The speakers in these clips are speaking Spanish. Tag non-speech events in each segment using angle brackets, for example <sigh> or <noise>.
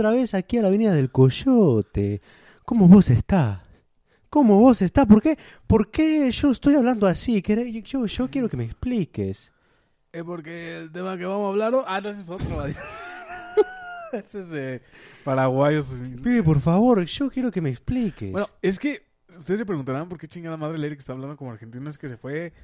otra vez aquí a la avenida del Coyote. ¿Cómo vos estás? ¿Cómo vos estás? ¿Por qué, ¿Por qué yo estoy hablando así? ¿Queré- Yo, yo quiero que me expliques. Es porque el tema que vamos a hablar... hoy- Ah, no, ese es otro. <laughs> ese es eh, paraguayos. sí. Pibe, por favor, yo quiero que me expliques. Bueno, es que ustedes se preguntarán por qué chingada madre el Eric está hablando como argentino. Es que se fue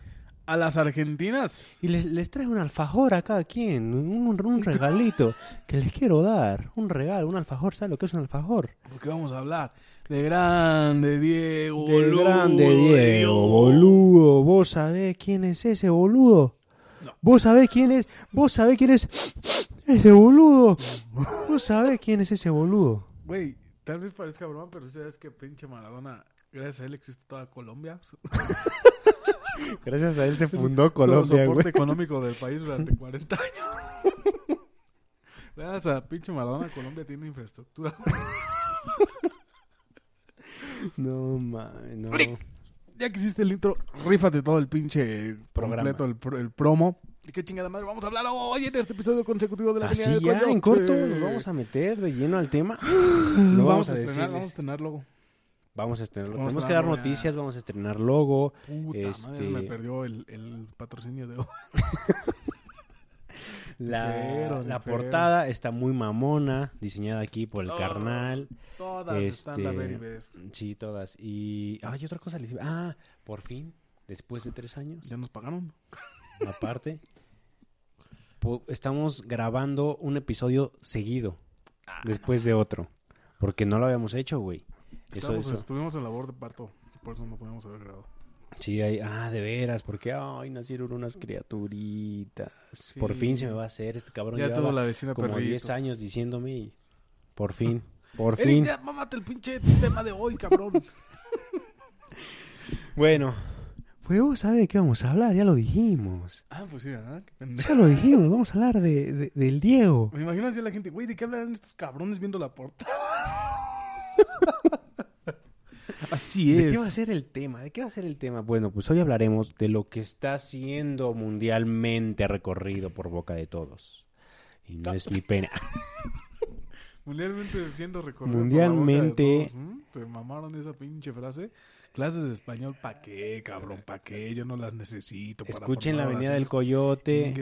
a las Argentinas. y les, les traes un alfajor a cada quien, un, un- <laughs> regalito que les quiero dar. Un regalo, un alfajor. ¿Sabes lo que es un alfajor? Porque vamos a hablar de grande Diego. Del boludo, grande de Diego, boludo. ¿Vos sabés quién es ese boludo? No. ¿Vos sabés quién es? ¿Vos sabés quién es ese boludo? ¿Vos sabés quién es ese boludo? Güey, tal vez parezca broma, pero sabes que pinche Maradona, gracias a él existe toda Colombia. <laughs> Gracias a él se fundó Colombia, soporte güey. económico del país durante 40 años. gracias a pinche Maradona, Colombia tiene infraestructura. No mames, no. Ya que hiciste el intro, rífate todo el pinche Programa. completo, el, pro- el promo. ¿Y qué chingada madre vamos a hablar hoy en este episodio consecutivo de la Así del ya, en corto, nos vamos a meter de lleno al tema. <gasps> Lo vamos, a decirles. estrenar, vamos a estrenar luego. Vamos a estrenarlo. Vamos Tenemos a que dar noticias, vamos a estrenar logo. Puta Este- madre, se me perdió el, el patrocinio de hoy. <laughs> La, Pero, la pero. portada está muy mamona, diseñada aquí por el carnal. Todas están la Este, very best. Sí, todas. Y. Ay, otra cosa les Ah, por fin, después de tres años, ¿Ya nos pagaron? aparte, estamos grabando un episodio seguido, Ah, después de otro. Porque no lo habíamos hecho, güey. Eso, Estábamos- eso. Estuvimos en labor de parto, por eso no podíamos haber grabado. Sí, hay, ah, de veras, porque ay, nacieron unas criaturitas. Sí. Por fin se me va a hacer este cabrón. Ya tuvo la vecina como perritos. 10 años diciéndome y por <laughs> fin, por Eric, fin. ya mámate el pinche tema de hoy, cabrón. <laughs> Bueno, pues vos sabés de qué vamos a hablar, ya lo dijimos. ah, pues sí, ¿verdad? Ya lo dijimos, vamos a hablar de, de- del Diego. Me imagino así a la gente, güey, ¿de qué hablarán estos cabrones viendo la portada? <laughs> Así ¿De es. qué va a ser el tema? ¿De qué va a ser el tema? Bueno, pues hoy hablaremos de lo que está siendo mundialmente recorrido por boca de todos. Y no es mi pena. <laughs> Mundialmente siendo recorrido Mundialmente- por la boca de todos. Te mamaron esa pinche frase. Clases de español, ¿pa' qué, cabrón? ¿Pa' qué? Yo no las necesito. para Escuchen la Avenida del. Coyote.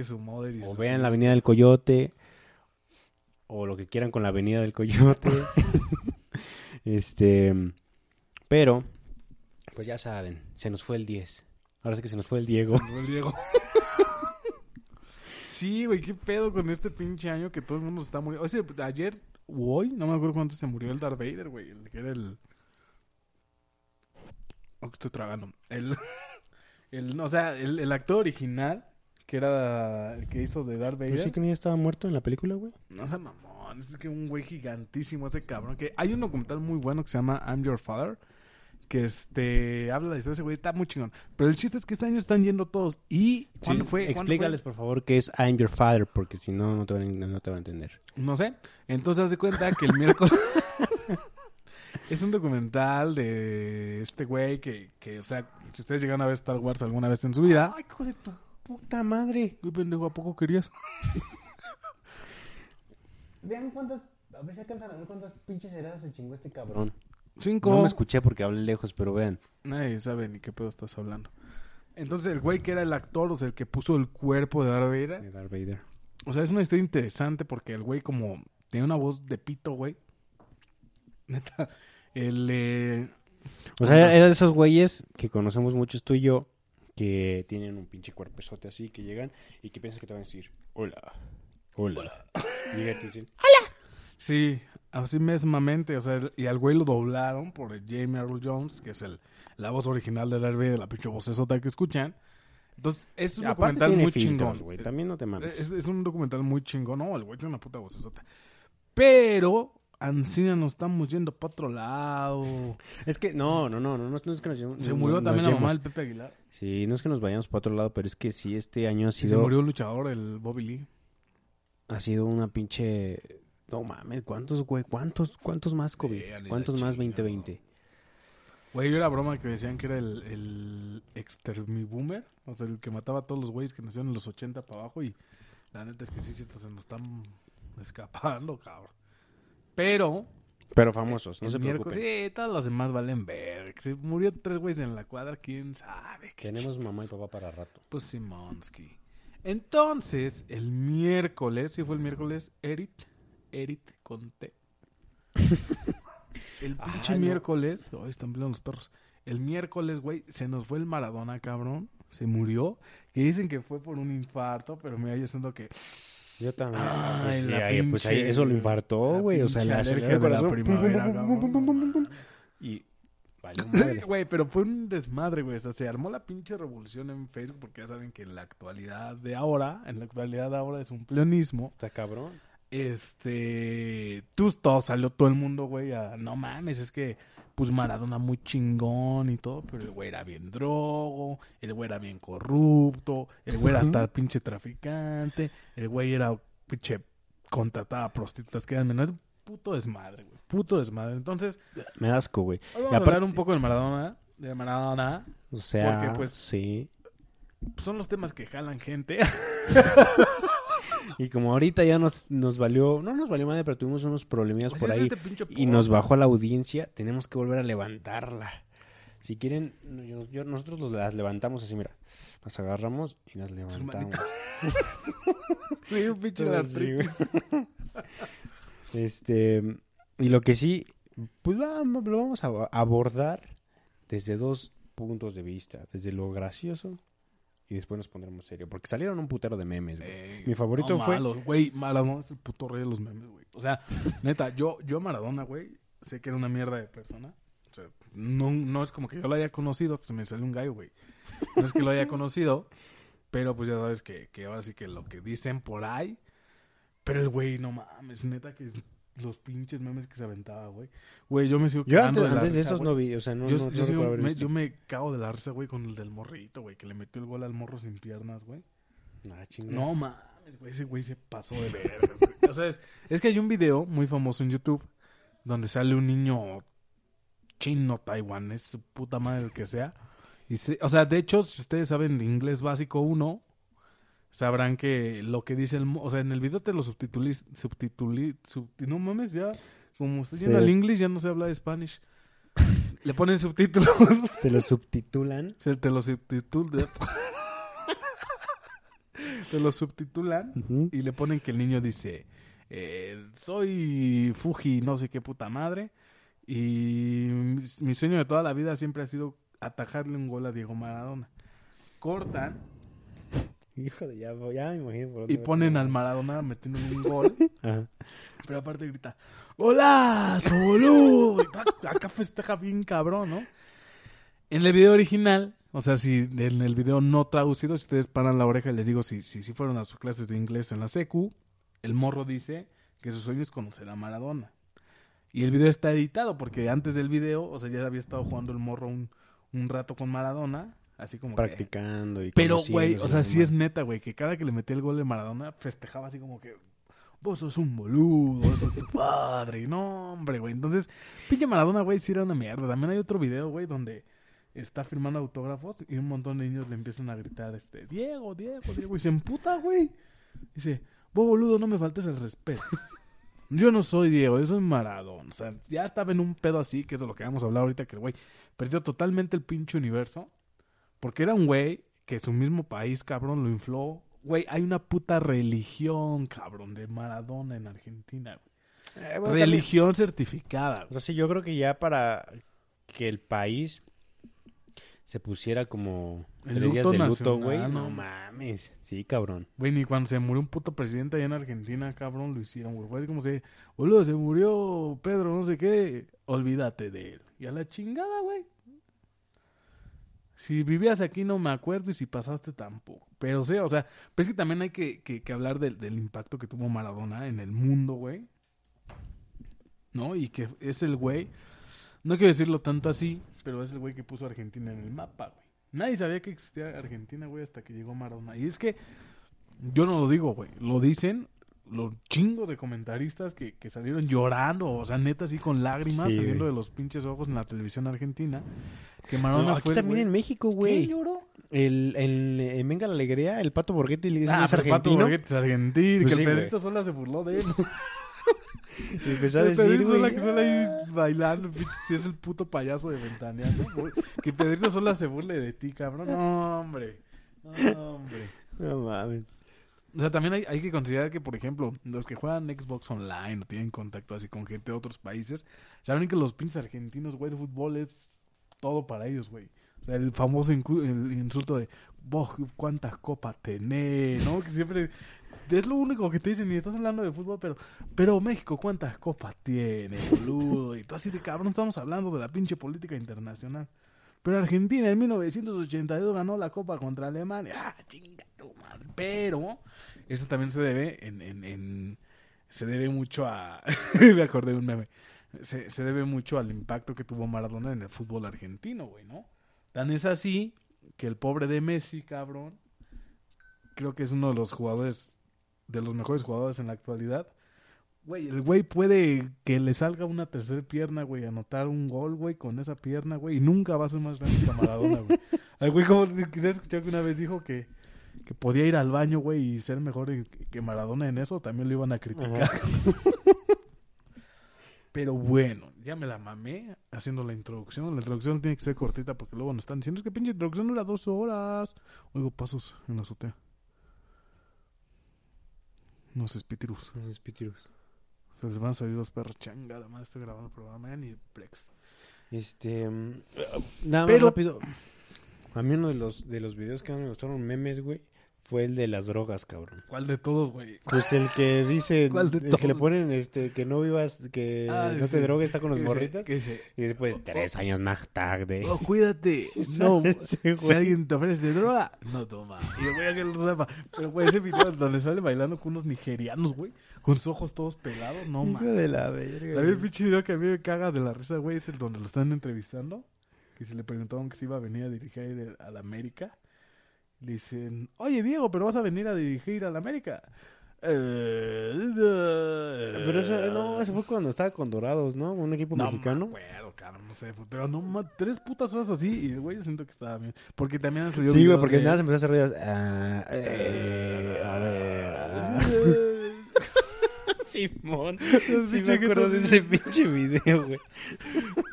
O vean la. Avenida del Coyote. O lo que quieran con la Avenida del Coyote. <laughs> este. Pero, pues ya saben, se nos fue el 10. Ahora sí que se nos fue el Diego. Se nos fue el Diego. <laughs> sí, güey, qué pedo con este pinche año que todo el mundo se está muriendo. O sea, ayer o hoy, no me acuerdo cuánto se murió el Darth Vader, güey. El que era el. Oh, que estoy tragando. El. <laughs> el o sea, el, el actor original, que era el que hizo de Darth Vader. ¿Pero sí que no ya estaba muerto en la película, güey? No sé, Es que un güey gigantísimo ese cabrón. Que hay un documental muy bueno que se llama I'm Your Father. Que este habla de ese güey. Está muy chingón. Pero el chiste es que este año están yendo todos. ¿Y cuándo Sí, fue? ¿Cuándo Explícales, por favor, qué es I'm Your Father, porque si no, no te van, a- no te van a entender. No sé. Entonces hace cuenta que el miércoles. <laughs> es un documental de este güey que, que, o sea, si ustedes llegan a ver Star Wars alguna vez en su vida. ¡Ay, hijo de tu puta madre! Güey, pendejo, ¿a poco querías? <laughs> Vean cuántas... A ver si alcanzan a ver cuántas pinches heradas se chingó este cabrón. Cinco. No me escuché porque hablé lejos, pero vean. Nadie sabe ni qué pedo estás hablando. Entonces el güey que era el actor, o sea, el que puso el cuerpo de Darth Vader, De Darth Vader. O sea, es una historia interesante porque el güey como tiene una voz de pito, güey. Neta, el... eh, O sea, era de esos güeyes que conocemos muchos tú y yo, que tienen un pinche cuerpezote así, que llegan y que piensas que te van a decir, hola, hola. Y te dicen, Sí, así mismamente, o sea, y al güey lo doblaron por el Jamie Earl Jones, que es el, la voz original de Darth Vader, la pinche vocesota que escuchan. Entonces, es un aparte documental muy filtros, chingón. güey, también no te mames. Es, es un documental muy chingón. No, el güey tiene una puta vocesota. Pero, Ancina nos estamos yendo para otro lado. <laughs> Es que, no, no, no, no, no, no es que nos, Se no- murió nos también la mamá del Pepe Aguilar. Sí, no es que nos vayamos para otro lado, pero es que sí, este año ha Sí, se sido, murió el luchador, el Bobby Lee. Ha sido una pinche... No mames, ¿cuántos, güey? ¿Cuántos, cuántos más COVID? ¿Cuántos más chingada. 2020? Güey, yo era broma que decían que era el, el extermiboomer. O sea, el que mataba a todos los güeyes que nacieron en los 80 para abajo. Y la neta es que sí, sí, hasta se nos están escapando, cabrón. Pero Pero famosos, no se miércoles, preocupen. sí, todos los demás valen ver. Se murió tres güeyes en la cuadra, quién sabe. qué Tenemos mamá y papá para rato. Pues Simonsky. Entonces, el miércoles, si ¿sí fue el miércoles, Erit, Erit con T. el pinche miércoles, no. ay, están peleando los perros. El miércoles, güey, se nos fue el Maradona, cabrón. Se murió. Que dicen que fue por un infarto, pero mira, yo siento que. Yo también. Ay, pues, la sí, pinche, pues ahí eso lo infartó, güey. O sea, la, de la primavera. Y valió <laughs> madre. Güey, pero fue un desmadre, güey. O sea, se armó la pinche revolución en Facebook porque ya saben que en la actualidad de ahora, en la actualidad de ahora es un pleonismo. Está cabrón. Este, tú todo salió todo el mundo, güey, a no mames, es que pues Maradona muy chingón y todo, pero el güey era bien drogo, el güey era bien corrupto, el güey era hasta pinche traficante, el güey era pinche contrataba prostitutas que eran menores, puto desmadre, güey, puto desmadre. Entonces, Me asco, güey. hoy vamos Y a hablar un poco de Maradona, de Maradona, O sea, Porque, pues, sí. son los temas que jalan gente. Y como ahorita ya nos, nos valió, no nos valió madre, pero tuvimos unos problemillas Pues por ahí este y nos bajó la audiencia, tenemos que volver a levantarla. Si quieren, no, yo- yo- nosotros los- las levantamos así, mira, las agarramos y nos levantamos. Sí, <laughs> un pinche Este, y lo que sí, pues vamos, lo vamos a abordar desde dos puntos de vista, desde lo gracioso y después nos pondremos serio, porque salieron un putero de memes, güey. Ey, Mi favorito no, fue- malo, Güey, Maradona es el puto rey de los memes, güey. O sea, neta, yo, yo a Maradona, güey, sé que era una mierda de persona. O sea, no, no es como que yo lo haya conocido, hasta se me salió un gallo, güey. No es que lo haya conocido, pero pues ya sabes que, que ahora sí que lo que dicen por ahí. Pero el güey, no mames, neta que los pinches memes que se aventaba, güey. Güey, yo me sigo Yo antes, de la antes de risa, esos güey. no vi, o sea, no, yo, no- yo no sigo- recuerdo haber me, visto. yo me cago de la risa, güey, con el del morrito, güey, que le metió el gol al morro sin piernas, güey. Ah, chinga. No mames, güey, ese güey se pasó de verga. O sea, es, es que hay un video muy famoso en YouTube donde sale un niño chino taiwanés, su puta madre el que sea. Y se- o sea, de hecho, si ustedes saben inglés básico 1, sabrán que lo que dice el... O sea, en el video te lo subtituli- subti- no mames, ya... Como estoy yendo Sí. al inglés, ya no se habla de Spanish. <laughs> Le ponen subtítulos. <laughs> Te lo subtitulan. Se te lo subtitulan. <laughs> te lo subtitulan y le ponen que el niño dice, eh, soy Fuji, no sé qué puta madre, y mi, mi sueño de toda la vida siempre ha sido atajarle un gol a Diego Maradona. Cortan Hijo de ya, ya me imagino por y ponen al Maradona metiéndole un gol, <laughs> Ajá. pero aparte grita. Y ta- acá festeja bien cabrón, ¿no? En el video original, o sea, si en el video no traducido, si ustedes paran la oreja y les digo si, si, si fueron a sus clases de inglés en la secu, el morro dice que su sueño es conocer a Maradona. Y el video está editado porque antes del video, o sea, ya había estado jugando el morro un, un rato con Maradona, así como que... Practicando y Pero, güey, o sea, sí es neta, güey, que cada que le metía el gol de Maradona festejaba así como que vos sos un boludo, ese es tu padre. Y No, hombre, güey. Entonces, pinche Maradona, güey, sí era una mierda. También hay otro video, güey, donde está firmando autógrafos y un montón de niños le empiezan a gritar, este, Diego, Diego, Diego. Y se emputa, güey. Dice, vos, boludo, no me faltes el respeto. Yo no soy Diego, yo soy Maradona. O sea, ya estaba en un pedo así, que es de lo que vamos a hablar ahorita, que el güey perdió totalmente el pinche universo. Porque era un güey que su mismo país, cabrón, lo infló. Güey, hay una puta religión, cabrón, de Maradona en Argentina. güey. Eh, bueno, también- religión certificada. O güey. sea, sí, yo creo que ya para que el país se pusiera como El tres días de luto, güey. ¿no? No mames. Sí, cabrón. Güey, ni cuando se murió un puto presidente allá en Argentina, cabrón, lo hicieron, güey. Fue como se, boludo, se murió Pedro, no sé qué. Olvídate de él. Y a la chingada, güey. Si vivías aquí no me acuerdo y si pasaste tampoco. Pero sí, o sea, pero es que también hay que, que- que hablar del, del impacto que tuvo Maradona en el mundo, güey. ¿No? Y que es el güey, no quiero decirlo tanto así, pero es el güey que puso a Argentina en el mapa, güey. Nadie sabía que existía Argentina, güey, hasta que llegó Maradona. Y es que yo no lo digo, güey. Lo dicen los chingos de comentaristas que, que salieron llorando, o sea, neta así con lágrimas Sí, saliendo güey. de los pinches ojos en la televisión argentina. Que No, aquí fue también en México, ¿Qué güey. lloró? El, el, en Venga la Alegría, el Pato Borghetti es, Ah, es pero Pato argentino. Borghetti es argentino, Pues que sí, el. Pedrito Sola se burló de él. <laughs> Y empezó a El decir, Pedrito Sola que sale ahí bailando, si es el puto payaso de ventaneando. Que Pedrito Sola se burle de ti, cabrón. No, hombre. No, hombre. No mames. O sea, también hay, hay que considerar que, por ejemplo, los que juegan Xbox Online o tienen contacto así con gente de otros países, saben que los pinches argentinos, güey, de fútbol es todo para ellos, güey. O sea, el famoso el insulto de, vos, ¿cuántas copas tenés? ¿No? Que siempre... Es lo único que te dicen y estás hablando de fútbol, pero, pero México, ¿cuántas copas tiene, boludo? Y tú así de cabrón, estamos hablando de la pinche política internacional. Pero Argentina en 1982 ganó la Copa contra Alemania. ¡Ah, chinga tu madre! Pero eso también se debe en, en, en- se debe mucho a <laughs> me acordé de un meme. Se, se debe mucho al impacto que tuvo Maradona en el fútbol argentino, güey, ¿no? Tan es así que el pobre de Messi, cabrón, creo que es uno de los jugadores de los mejores jugadores en la actualidad. Güey, el güey puede que le salga una tercera pierna, güey, anotar un gol, güey, con esa pierna, güey, y nunca va a ser más grande que Maradona, güey. <laughs> Al güey, como quizás escuchar que una vez dijo que, que podía ir al baño, güey, y ser mejor que Maradona en eso, también lo iban a criticar. <laughs> Pero bueno, ya me la mamé haciendo la introducción. La introducción tiene que ser cortita porque luego nos están diciendo es que pinche introducción dura dos horas. Oigo pasos en la azotea. No sé, Spitirus. No sé, Pitirus. Se les van a salir los perros. Changada, madre, estoy grabando el programa. Ya ni Plex. Este. mm, Nada más Pero- rápido. A mí uno de los, de los videos que me gustaron memes, güey, fue el de las drogas, cabrón. ¿Cuál de todos, güey? Pues el que dice, <laughs> ¿Cuál de el que le ponen, este, que no vivas, que Ah, no te sí. drogues, está con los ¿Qué dice? morritas. ¿Qué dice? Y después, tres años más tarde. Oh, cuídate. <laughs> No, si alguien te ofrece droga, no toma. Y güey a que lo sepa. Pero, güey, ese video donde sale bailando con unos nigerianos, güey, con sus ojos todos pelados, no mames. de la verga. Mí el pinche video que a mí me caga de la risa, güey, es el donde lo están entrevistando. Que se le preguntaron que se iba a venir a dirigir a la América. Dicen, oye Diego, pero vas a venir a dirigir a la América. Eh, Pero eso, no, eso fue cuando estaba con Dorados, ¿no? Un equipo no mexicano. me acuerdo, cabrón, no sé. Pero no, ma- tres putas horas así. Y güey, yo siento que estaba bien. Porque también han salido Sí, güey, porque de- nada se empezó a hacer ruidos. Ah, eh, a ver. ah. <laughs> Simón. <laughs> Sí, pinche me acuerdo de ese pinche video, güey.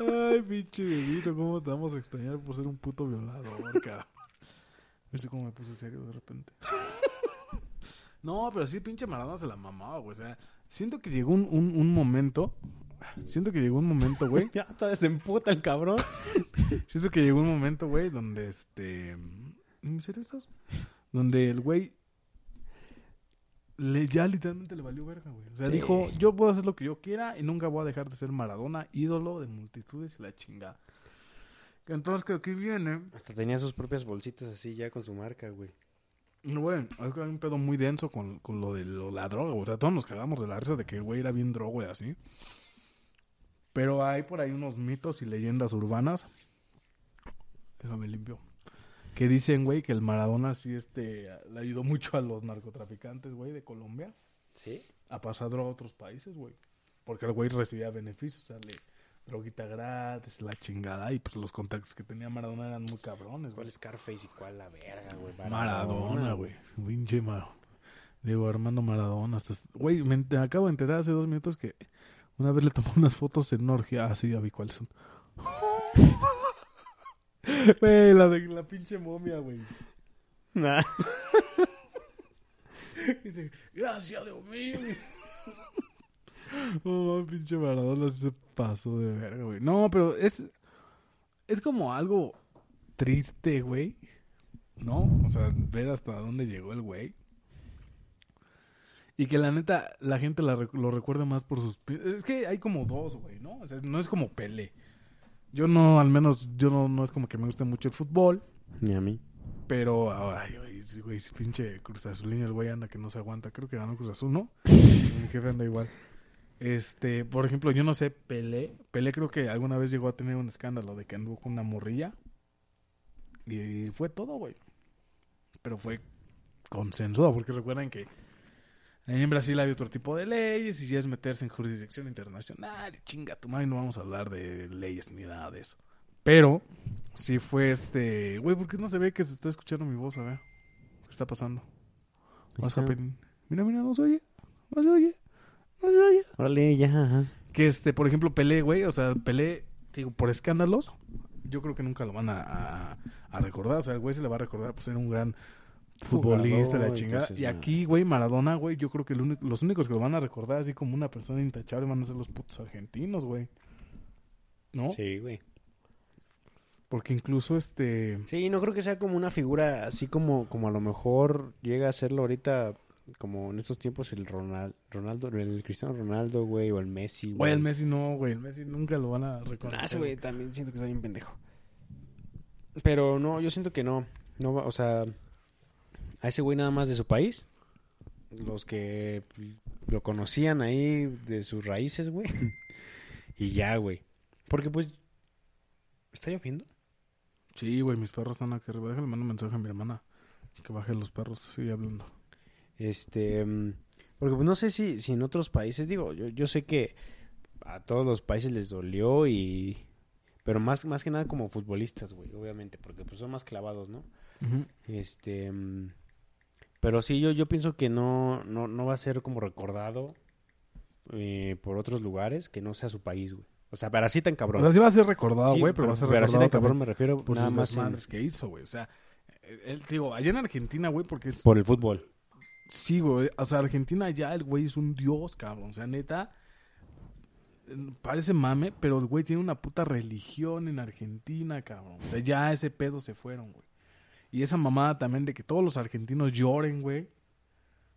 <laughs> Ay, pinche bebito, ¿cómo te vamos a extrañar por ser un puto violador, cabrón? ¿Viste cómo me puse serio de repente? <laughs> No, pero sí, pinche Maradona se la mamaba, güey. O sea, siento que llegó un, un, un momento. Siento que llegó un momento, güey. <laughs> Ya todavía se emputa el cabrón. <laughs> Siento que llegó un momento, güey, donde este. ¿En serio estás? Donde el güey. Le, ya literalmente le valió verga, güey. O sea, Sí. dijo: Yo puedo hacer lo que yo quiera y nunca voy a dejar de ser Maradona, ídolo de multitudes y la chingada. Entonces, que aquí viene. Hasta tenía sus propias bolsitas así ya con su marca, güey. No, güey, hay un pedo muy denso con, con lo de lo- la droga. O sea, todos nos cagamos de la risa de que el güey era bien drogo y así. Pero hay por ahí unos mitos y leyendas urbanas. Déjame limpio. Que dicen, güey, que el Maradona sí este, le ayudó mucho a los narcotraficantes, güey, de Colombia ¿Sí? a pasar droga a otros países, güey. Porque el güey recibía beneficios, o sea, le droguita gratis, la chingada. Y pues los contactos que tenía Maradona eran muy cabrones, ¿Cuál es Scarface y cuál la verga, güey? Maradona, güey. Pinche Maradona. Digo, Armando Maradona. Hasta... Güey, me, acabo de enterar hace dos minutos que una vez le tomó <laughs> unas fotos en una orgía. Ah, sí, ya vi cuáles son. <laughs> Güey, la de la pinche momia, güey. Nah. <laughs> Dice, gracias, Dios mío. <laughs> Oh, pinche Maradona se pasó de verga, güey. No, pero es. Es como algo triste, güey. ¿No? O sea, ver hasta dónde llegó el güey. Y que la neta, la gente la lo recuerda más por sus... Es que hay como dos, güey, ¿no? O sea, no es como Pelé. Yo no, al menos, yo no, no es como que me guste mucho el fútbol. Ni a mí. Pero, ay, güey, güey, pinche Cruz el güey anda que no se aguanta. Creo que ganó Cruz Azul, ¿no? <laughs> Mi jefe anda igual. Este, por ejemplo, yo no sé, Pelé. Pelé creo que alguna vez llegó a tener un escándalo de que anduvo con una morrilla. Y fue todo, güey. Pero fue consensuado, porque recuerden que en Brasil hay otro tipo de leyes y ya es meterse en jurisdicción internacional. Y chinga tu madre, no vamos a hablar de leyes ni nada de eso. Pero sí fue este. Güey, ¿por qué no se ve que se está escuchando mi voz? A ver, ¿qué está pasando? Mira, mira, no se oye. No se oye. Órale, ya, ajá. Que este, por ejemplo, Pelé, güey, o sea, Pelé, digo, por escándalos, yo creo que nunca lo van a, a- a recordar. O sea, el güey se le va a recordar, pues era un gran futbolista, la Jugador, chingada. entonces, Y aquí, güey, Maradona, güey, yo creo que el único- los únicos que lo van a recordar así como una persona intachable van a ser los putos argentinos, güey. ¿No? Sí, güey. Porque incluso este. Sí, no creo que sea como una figura así como, como a lo mejor llega a serlo ahorita, como en estos tiempos el Ronald, Ronaldo, el Cristiano Ronaldo, güey, o el Messi, güey. Güey, el Messi no, güey. El Messi nunca lo van a Ah, reconocer. ese güey también siento que está bien pendejo. Pero no, yo siento que no. No va, o sea, a ese güey nada más de su país. Los que lo conocían ahí de sus raíces, güey. <laughs> y ya, güey. Porque pues. ¿Está lloviendo? Sí, güey, mis perros están aquí arriba. Déjale mandar un mensaje a mi hermana. Que baje los perros. Sigue hablando. Este. mm, Porque pues no sé si, si en otros países, digo, yo, yo sé que a todos los países les dolió y. Pero más, más que nada como futbolistas, güey, obviamente, porque pues son más clavados, ¿no? Este. mm, Pero sí, yo, yo pienso que no, no, no va a ser como recordado eh, por otros lugares que no sea su país, güey. O sea, pero así tan O cabrón. sea, sí va a ser recordado, Sí, güey, pero, va a ser así recordado tan cabrón me refiero por nada sus más en- desmadres que hizo, güey. O sea, él, te digo, allá en Argentina, güey, porque es... por el fútbol. Sí, güey. O sea, Argentina ya el güey es un dios, cabrón. O sea, neta, parece mame, pero el güey tiene una puta religión en Argentina, cabrón. O sea, ya ese pedo se fueron, güey. Y esa mamada también de que todos los argentinos lloren, güey.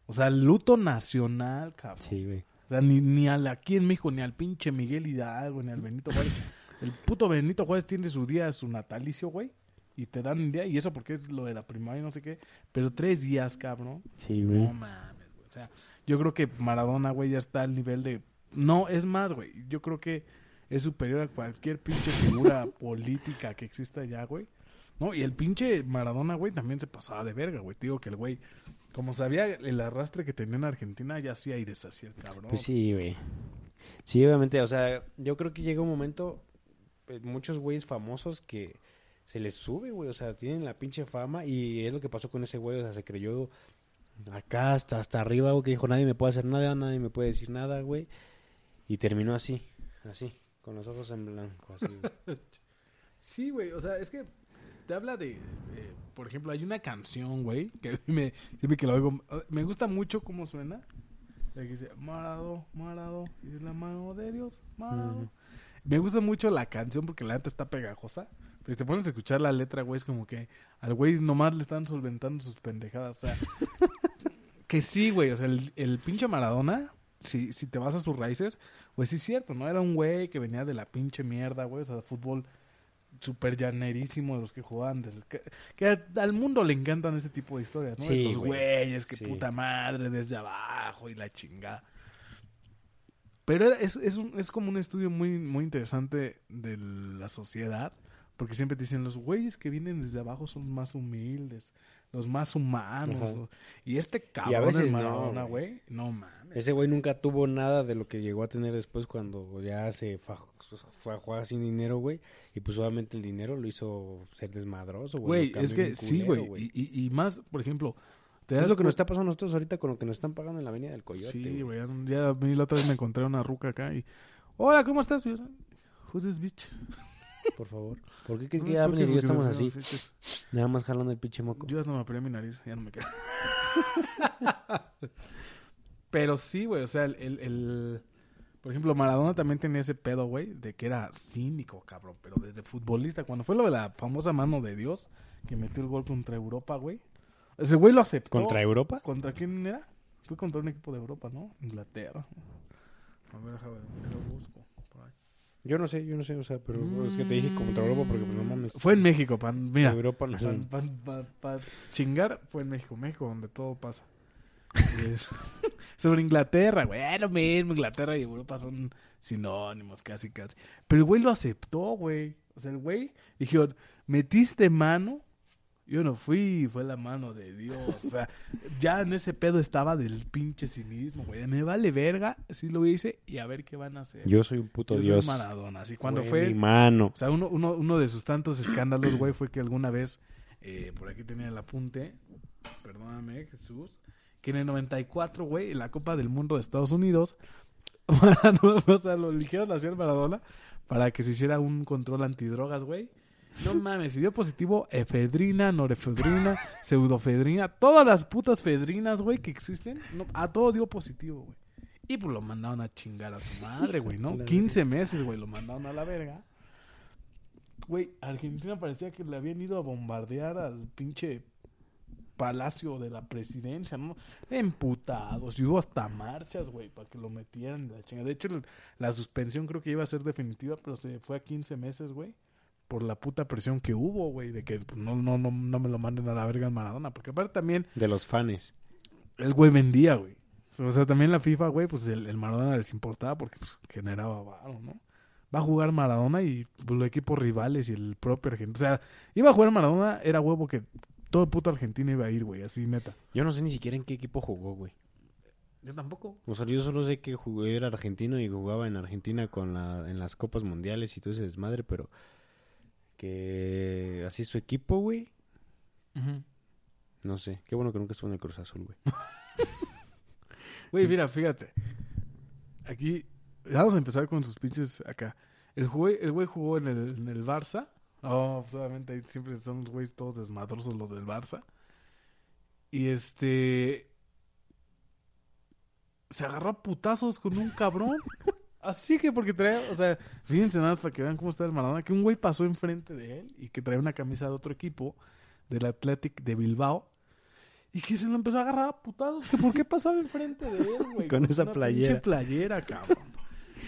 O sea, luto nacional, cabrón. Sí, güey. O sea, ni, ni al, aquí en México, ni al pinche Miguel Hidalgo, ni al Benito Juárez. El puto Benito Juárez tiene su día, su natalicio, güey. Y te dan un día, y eso porque es lo de la primaria y no sé qué. Pero tres días, cabrón. Sí, güey. No mames, güey. O sea, yo creo que Maradona, güey, ya está al nivel de. No, es más, güey. Yo creo que es superior a cualquier pinche figura <laughs> política que exista ya, güey. No, y el pinche Maradona, güey, también se pasaba de verga, güey. Te Digo que el güey, como sabía el arrastre que tenía en Argentina, ya hacía y deshacía el cabrón. Pues sí, güey. Sí, obviamente, o sea, yo creo que llega un momento, eh, muchos güeyes famosos que se les sube, güey, o sea, tienen la pinche fama y es lo que pasó con ese güey, o sea, se creyó acá hasta, hasta arriba, güey, que dijo, nadie me puede hacer nada, nadie me puede decir nada, güey, y terminó así, así, con los ojos en blanco, así, güey. <laughs> Sí, güey, o sea, es que te habla de, eh, por ejemplo, hay una canción, güey, que me, siempre que la oigo, me gusta mucho cómo suena. La que dice, Marado, Marado, y es la mano de Dios, Marado. Ujú. Me gusta mucho la canción porque la neta está pegajosa. Si te pones a escuchar la letra, güey, es como que al güey nomás le están solventando sus pendejadas. O sea, <laughs> que sí, güey. O sea, el, el pinche Maradona, si, si te vas a sus raíces, pues sí es cierto, ¿no? Era un güey que venía de la pinche mierda, güey. O sea, de fútbol súper llanerísimo de los que jugaban. desde que, que al mundo le encantan este tipo de historias, ¿no? De los güey. güeyes, que Sí. puta madre, desde abajo y la chingada. Pero es, es, un- es como un estudio muy, muy interesante de la sociedad, porque siempre te dicen, los güeyes que vienen desde abajo son más humildes, los más humanos. Y este cabrón veces de no, güey. no mames. Ese güey nunca tuvo nada de lo que llegó a tener después cuando ya se faj- fue a jugar sin dinero, güey. Y pues obviamente el dinero lo hizo ser desmadroso, güey. Güey, es que bien sí, culero, güey. Y, y- y más, por ejemplo, te Es das lo que nos está pasando a nosotros ahorita con lo que nos están pagando en la Avenida del Coyote. Sí, güey. Ya, a mí la otra vez me encontré una ruca acá y. Hola, ¿cómo estás? Y Who's this bitch? Por favor. ¿Por qué creen que y yo estamos así? sí, sí. Nada más jalando el pinche moco. Yo ya no me operé mi nariz, ya no me queda. <laughs> Pero sí, güey, o sea, el, el, el- Por ejemplo, Maradona también tenía ese pedo, güey, de que era cínico, cabrón. Pero desde futbolista, cuando fue lo de la famosa mano de Dios, que metió el gol contra Europa, güey. Ese güey lo aceptó. ¿Contra Europa? ¿Contra quién era? Fue contra un equipo de Europa, ¿no? Inglaterra. A ver, déjame ver, lo busco. Yo no sé, yo no sé, o sea, pero es que te dije contra Europa porque pues no mames. Fue en México, pan. Mira, Europa no chingar fue en México, México donde todo pasa. Es- <laughs> Sobre Inglaterra, güey, es lo mismo, Inglaterra y Europa son sinónimos casi, casi. Pero el güey lo aceptó, güey. O sea, el güey dijo, metiste mano, yo no fui, fue la mano de Dios. O sea, ya en ese pedo estaba del pinche cinismo, güey. Me vale verga, sí lo hice y a ver qué van a hacer. Yo soy un puto Yo soy dios. Maradona. Así cuando Fue fue, mi mano. o sea, uno, uno, uno de sus tantos escándalos, güey, fue que alguna vez, eh, por aquí tenía el apunte, perdóname, Jesús, que en el 94, güey, en la Copa del Mundo de Estados Unidos, <laughs> o sea, lo eligieron así al Maradona para que se hiciera un control antidrogas, güey. No mames, se dio positivo efedrina, norefedrina, pseudofedrina, todas las putas fedrinas, güey, que existen. No, a todo dio positivo, güey. Y pues lo mandaron a chingar a su madre, güey, ¿no? 15 meses, güey, lo mandaron a la verga. Güey, Argentina parecía que le habían ido a bombardear al pinche palacio de la presidencia, ¿no? Emputados. Y hubo hasta marchas, güey, para que lo metieran en la chingada. De hecho, la suspensión creo que iba a ser definitiva, pero se fue a 15 meses, güey. Por la puta presión que hubo, güey, de que pues, no, no, no, no me lo manden a la verga en Maradona. Porque aparte también... De los fans. El güey vendía, güey. O sea, también la FIFA, güey, pues el, el Maradona les importaba porque pues, generaba varo, ¿no? Va a jugar Maradona y pues, los equipos rivales y el propio Argentina. O sea, iba a jugar Maradona, era huevo que todo puto Argentina iba a ir, güey, así neta. Yo no sé ni siquiera en qué equipo jugó, güey. Yo tampoco. O sea, yo solo sé que jugué, era argentino y jugaba en Argentina con la, en las copas mundiales y todo ese desmadre, pero que así su equipo, güey. No sé. Qué bueno que nunca estuvo en el Cruz Azul, güey. <laughs> Güey, mira, fíjate. Aquí, vamos a empezar con sus pinches acá. El güey, el güey jugó en el, en el Barça. Oh, pues obviamente ahí siempre son los güeyes todos desmadrosos los del Barça. Y este... Se agarró a putazos con un cabrón. <laughs> Así que porque traía, o sea, fíjense nada más para que vean cómo está el Maradona, que un güey pasó enfrente de él y que traía una camisa de otro equipo, del Athletic de Bilbao, y que se lo empezó a agarrar a putazos, que por qué pasaba enfrente de él, güey. <laughs> Con esa una playera. Pinche playera, cabrón.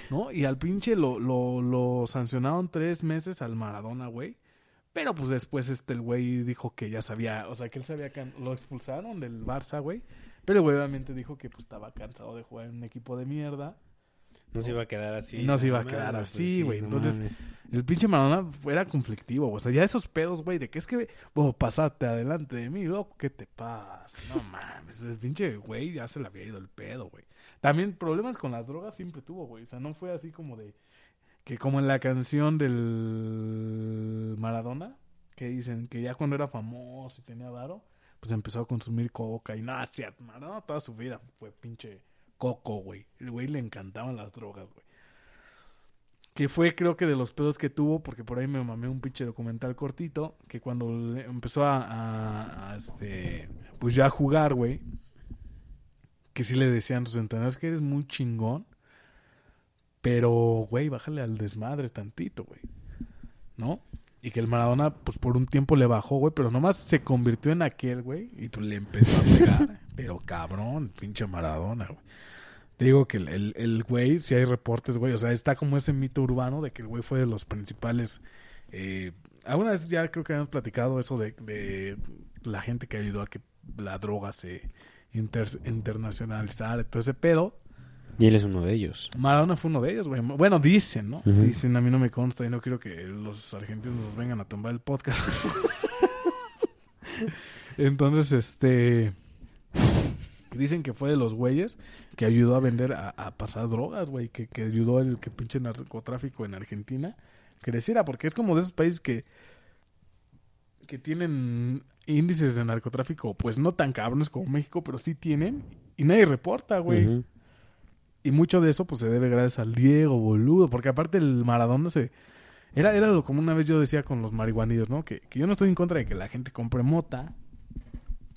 ¿No? Y al pinche lo, lo, lo sancionaron tres meses al Maradona, güey. Pero pues después este el güey dijo que ya sabía, o sea, que él sabía que lo expulsaron del Barça, güey. Pero el güey obviamente dijo que pues estaba cansado de jugar en un equipo de mierda. No se iba a quedar así. No se iba a No quedar así, pues sí, güey. no Entonces, el pinche Maradona era conflictivo, güey. O sea, ya esos pedos, güey, de que es que, vos pasate adelante de mí, loco, ¿qué te pasa? No mames, el pinche güey ya se le había ido el pedo, güey. También problemas con las drogas siempre tuvo, güey. O sea, no fue así como de, que como en la canción del Maradona, que dicen que ya cuando era famoso y tenía varo, pues empezó a consumir coca y nada, sí, Maradona toda su vida fue pinche coco, güey. El güey le encantaban las drogas, güey. Que fue, creo que de los pedos que tuvo, porque por ahí me mamé un pinche documental cortito, que cuando empezó a, a- a, este, pues ya a jugar, güey, que sí le decían sus entrenadores que eres muy chingón, pero, güey, bájale al desmadre tantito, güey, ¿no? Y que el Maradona, pues por un tiempo le bajó, güey, pero nomás se convirtió en aquel, güey, y pues le empezó a pegar, pero cabrón, pinche Maradona, güey. Te digo que el, el, el güey, si hay reportes, güey, o sea, está como ese mito urbano de que el güey fue de los principales. Eh, alguna vez ya creo que habíamos platicado eso de, de la gente que ayudó a que la droga se inter- internacionalizara, y todo ese pedo. Y él es uno de ellos. Maradona fue uno de ellos, güey. Bueno, dicen, ¿no? Dicen, a mí no me consta y no quiero que los argentinos nos vengan a tumbar el podcast. <laughs> Entonces, este... Dicen que fue de los güeyes que ayudó a vender, a, a pasar drogas, güey. Que, que ayudó el que pinche narcotráfico en Argentina creciera. Porque es como de esos países que... Que tienen índices de narcotráfico, pues no tan cabrones como México, pero sí tienen. Y nadie reporta, güey. Y mucho de eso pues se debe gracias al Diego, boludo. Porque aparte el Maradona se... Era, era lo como una vez yo decía con los marihuanidos, ¿no? Que, que yo no estoy en contra de que la gente compre mota.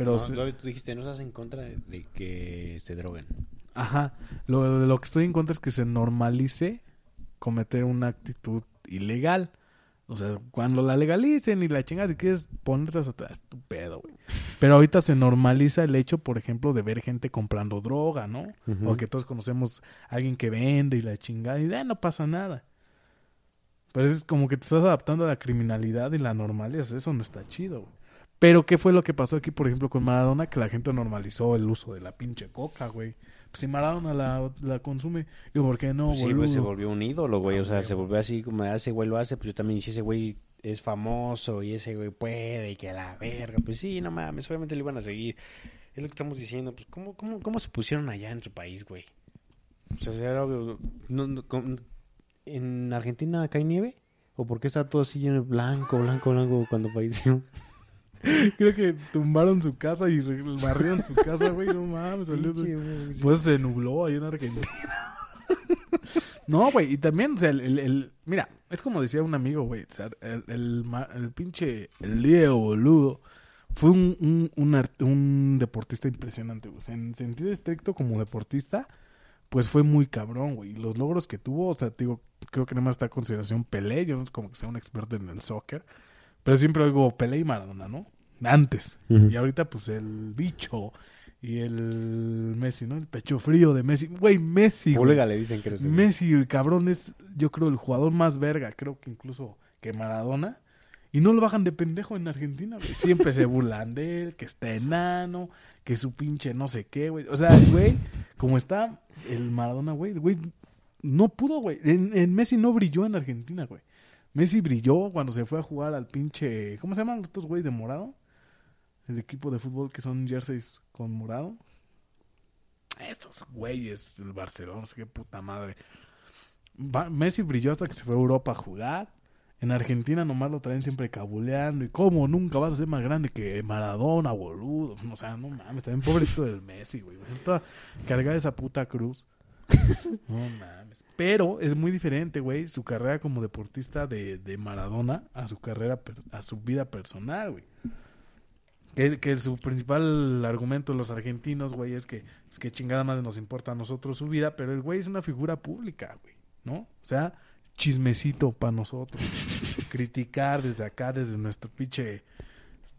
Pero... No, se- tú, tú dijiste, no estás en contra de, de que se droguen. Ajá. Lo, lo que estoy en contra es que se normalice cometer una actitud ilegal. O sea, cuando la legalicen y la chingas si quieres ponerte atrás, tu pedo, güey. <laughs> Pero ahorita se normaliza el hecho, por ejemplo, de ver gente comprando droga, ¿no? Ujú. O que todos conocemos a alguien que vende y la chingada y ah, no pasa nada. Pero es como que te estás adaptando a la criminalidad y la normalidad. Eso no está chido, güey. Pero ¿qué fue lo que pasó aquí, por ejemplo, con Maradona? Que la gente normalizó el uso de la pinche coca, güey. Pues si Maradona la, la consume, yo, ¿por qué no, Pues sí, pues se volvió un ídolo, güey. Ah, O sea, güey, se volvió así como "Ah, ese güey lo hace, pues yo también, si ese güey es famoso y ese güey puede y que la verga, pues sí, no mames, obviamente lo iban a seguir. Es lo que estamos diciendo, pues ¿cómo, cómo, cómo se pusieron allá en su país, güey? O sea, ¿será algo- no- no- con- ¿en Argentina cae nieve? ¿O por qué está todo así lleno de blanco, blanco, blanco cuando falleció? <laughs> Creo que tumbaron su casa y barrieron su casa, güey. No mames. Pues se nubló ahí en Argentina. <laughs> No, güey, y también, o sea, el, el- el- mira, es como decía un amigo, güey, o sea, el, el, pinche, el Diego, boludo, fue un, un, un, art- un deportista impresionante, güey. O sea, en sentido estricto como deportista, pues fue muy cabrón, güey. Y los logros que tuvo, o sea, te digo, creo que nada más está a consideración Pelé, yo no es como que sea un experto en el soccer, pero siempre oigo Pelé y Maradona, ¿no? Antes. Y ahorita, pues, el bicho y el Messi, ¿no? El pecho frío de Messi. Güey, Messi. Pulga le dicen que eres Messi, el cabrón, es, yo creo, el jugador más verga, creo que incluso que Maradona. Y no lo bajan de pendejo en Argentina, güey. Siempre se burlan de él, que está enano, que su pinche no sé qué, güey. O sea, güey, como está el Maradona, güey, güey no pudo, güey. En, en Messi no brilló en Argentina, güey. Messi brilló cuando se fue a jugar al pinche... ¿Cómo se llaman estos güeyes de morado? El equipo de fútbol que son jerseys con morado. Esos güeyes del Barcelona, qué puta madre. Messi brilló hasta que se fue a Europa a jugar. En Argentina nomás lo traen siempre cabuleando. ¿Y cómo? Nunca vas a ser más grande que Maradona, boludo. O sea, no mames, también pobrecito del Messi, güey. Cargada esa puta cruz. <laughs> No mames. Pero es muy diferente, güey, su carrera como deportista de, de Maradona a su carrera, per- a su vida personal, güey. Que, que su principal argumento de los argentinos, güey, es que, es que chingada madre nos importa a nosotros su vida, pero el güey es una figura pública, güey, ¿no? O sea, chismecito para nosotros. <laughs> Criticar desde acá, desde nuestro pinche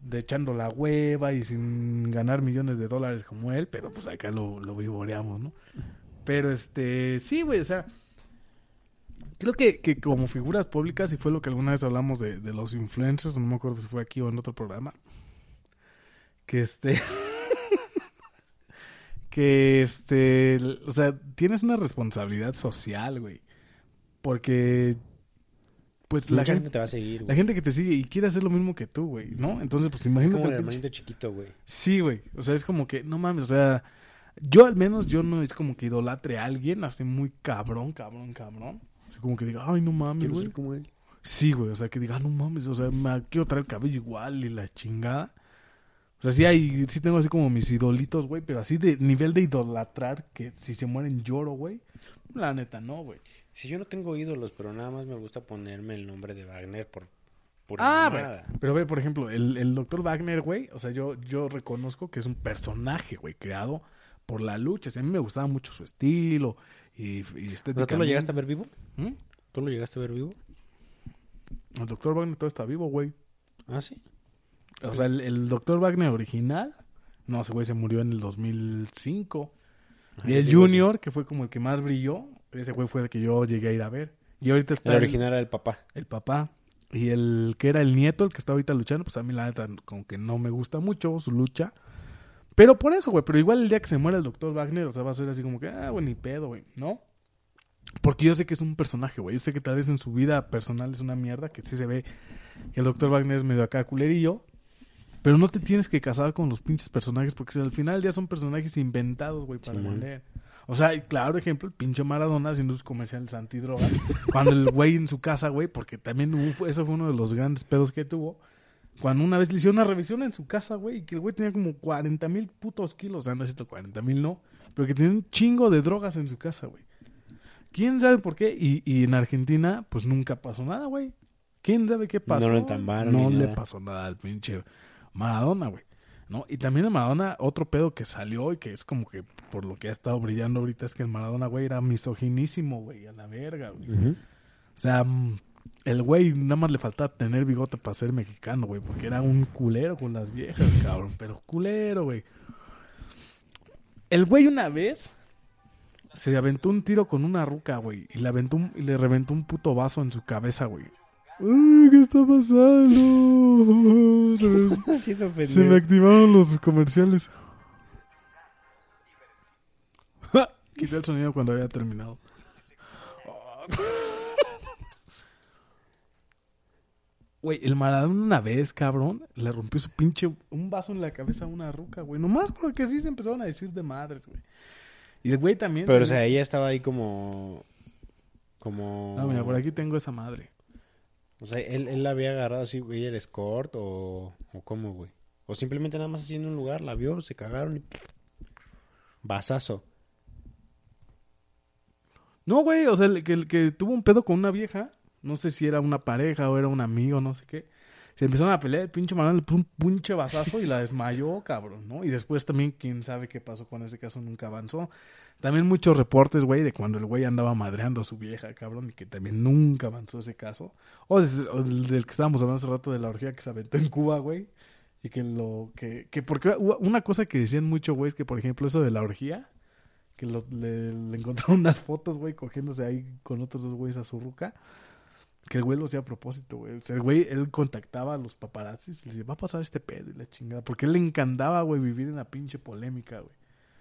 de echando la hueva y sin ganar millones de dólares como él, pero pues acá lo, lo vivoreamos, ¿no? Pero este, sí, güey, o sea, creo que, que como figuras públicas, y fue lo que alguna vez hablamos de, de los influencers, no me acuerdo si fue aquí o en otro programa, que este, <laughs> que este, o sea, tienes una responsabilidad social, güey, porque, pues la gente, gente te va a seguir, la güey. gente que te sigue y quiere hacer lo mismo que tú, güey, ¿no? Entonces, pues Es imagínate. como el hermanito chiquito, güey. Sí, güey. O sea, es como que, no mames, o sea, yo al menos, yo no es como que idolatre a alguien así muy cabrón, cabrón, cabrón. Así como que diga, ay, no mames, güey. ser como él. Sí, güey, o sea, que diga, "Ah, no mames, o sea, me quiero traer el cabello igual y la chingada. O sea, sí hay, sí tengo así como mis idolitos, güey, pero así de nivel de idolatrar que si se mueren lloro, güey. La neta, no, güey. Si yo no tengo ídolos, pero nada más me gusta ponerme el nombre de Wagner por Ah, pura güey. mamada. Pero ve, por ejemplo, el, el doctor Wagner, güey, o sea, yo, yo reconozco que es un personaje, güey, creado por la lucha. O sea, a mí me gustaba mucho su estilo y, y. ¿tú lo llegaste a ver vivo? ¿Mm? ¿Tú lo llegaste a ver vivo? El doctor Wagner todavía está vivo, güey. Ah, sí. O sea, el, el doctor Wagner original, no, ese güey se murió en el 2005. Y el Junior, que fue como el que más brilló, ese güey fue el que yo llegué a ir a ver. Y ahorita está El el, original era el papá. el papá. Y el que era el nieto, el que está ahorita luchando, pues a mí la neta como que no me gusta mucho su lucha. Pero por eso, güey. Pero igual el día que se muera el doctor Wagner, o sea, va a ser así como que, ah, güey, ni pedo, güey, ¿no? Porque yo sé que es un personaje, güey. Yo sé que tal vez en su vida personal es una mierda, que sí se ve que el doctor Wagner es medio acá culerillo. Pero no te tienes que casar con los pinches personajes, porque al final ya son personajes inventados, güey, para vender. O sea, claro ejemplo, el pinche Maradona haciendo sus comerciales antidroga. cuando el güey en su casa, güey, porque también hubo- eso fue uno de los grandes pedos que tuvo. Cuando una vez le hicieron una revisión en su casa, güey, y que el güey tenía como 40 mil putos kilos, o sea, no es cierto, 40 mil no, pero que tenía un chingo de drogas en su casa, güey. ¿Quién sabe por qué? Y, y en Argentina, pues nunca pasó nada, güey. ¿Quién sabe qué pasó? lo entambaron No le nada. pasó nada al pinche Maradona, güey. ¿No? Y también el Maradona, otro pedo que salió y que es como que por lo que ha estado brillando ahorita es que el Maradona, güey, era misoginísimo, güey, a la verga, güey. O sea, mm, el güey nada más le faltaba tener bigote para ser mexicano, güey, porque era un culero con las viejas, cabrón, pero culero, güey. El güey una vez se aventó un tiro con una ruca, güey, y le aventó un- y le reventó un puto vaso en su cabeza, güey. Ay, ¿qué está pasando? <laughs> Se me- Siento se me activaron los comerciales. <laughs> Quité el sonido cuando había terminado. Güey, el Maradona una vez, cabrón, le rompió su pinche un vaso en la cabeza a una ruca, güey. Nomás porque así se empezaron a decir de madres, güey. Y el güey también. Pero, o sea, ella estaba ahí como... Como... Ah, mira, por aquí tengo esa madre. O sea, él, él la había agarrado así, güey, el escort o... ¿O cómo, güey? O simplemente nada más así en un lugar, la vio, se cagaron y... Basazo. No, güey, o sea, el que, el que tuvo un pedo con una vieja, no sé si era una pareja o era un amigo, no sé qué. Se empezaron a pelear, el pinche Maradona le puso un pinche bazazo y la desmayó, cabrón, ¿no? Y después también, quién sabe qué pasó con ese caso, nunca avanzó. También muchos reportes, güey, de cuando el güey andaba madreando a su vieja, cabrón, y que también nunca avanzó ese caso. O, del, que estábamos hablando hace rato de la orgía que se aventó en Cuba, güey. Y que lo que, que porque una cosa que decían mucho, güey, es que por ejemplo eso de la orgía, que lo- le, le encontraron unas fotos, güey, cogiéndose ahí con otros dos güeyes a su ruca. Que el güey lo hacía a propósito, güey. El güey, él contactaba a los paparazzis y les decía, va a pasar este pedo y la chingada. Porque él le encantaba, güey, vivir en la pinche polémica, güey.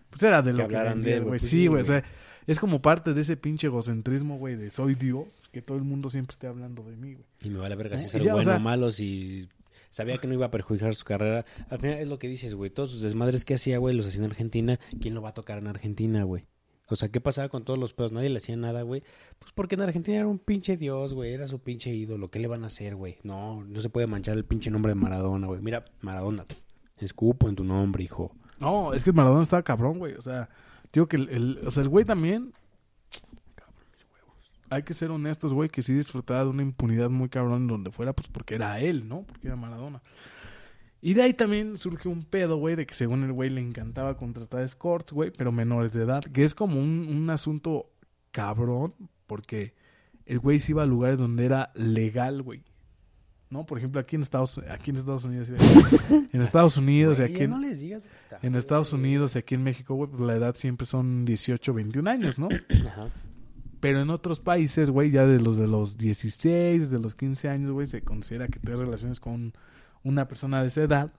Pues era de Que lo que hablaran de él, güey. Pues sí, sí, güey. O sea, es como parte de ese pinche egocentrismo, güey, de soy Dios. Que todo el mundo siempre esté hablando de mí, güey. Y me vale verga si o bueno sea- o malo, si sabía que no iba a perjudicar su carrera. Al final es lo que dices, güey. Todos sus desmadres que hacía, güey, los hacía en Argentina. ¿Quién lo va a tocar en Argentina, güey? O sea, ¿qué pasaba con todos los pedos? Nadie le hacía nada, güey. Pues porque en Argentina era un pinche dios, güey. Era su pinche ídolo. ¿Qué le van a hacer, güey? No, no se puede manchar el pinche nombre de Maradona, güey. Mira, Maradona. Escupo en tu nombre, hijo. No, es que Maradona estaba cabrón, güey. O sea, digo que el, el- o sea, el güey también. Hay que ser honestos, güey, que sí disfrutaba de una impunidad muy cabrón donde fuera, pues porque era él, ¿no? Porque era Maradona. Y de ahí también surge un pedo, güey, de que según el güey le encantaba contratar escorts, güey, pero menores de edad, que es como un, un asunto cabrón, porque el güey se iba a lugares donde era legal, güey. ¿No? Por ejemplo, aquí en Estados, aquí en Estados Unidos, <laughs> en Estados Unidos y aquí en, no les digas. está, en güey. Estados Unidos y aquí en México, güey, pues la edad siempre son 18, 21 años, ¿no? Ajá. Pero en otros países, güey, ya de los de los 16, de los 15 años, güey, se considera que tener relaciones con una persona de esa edad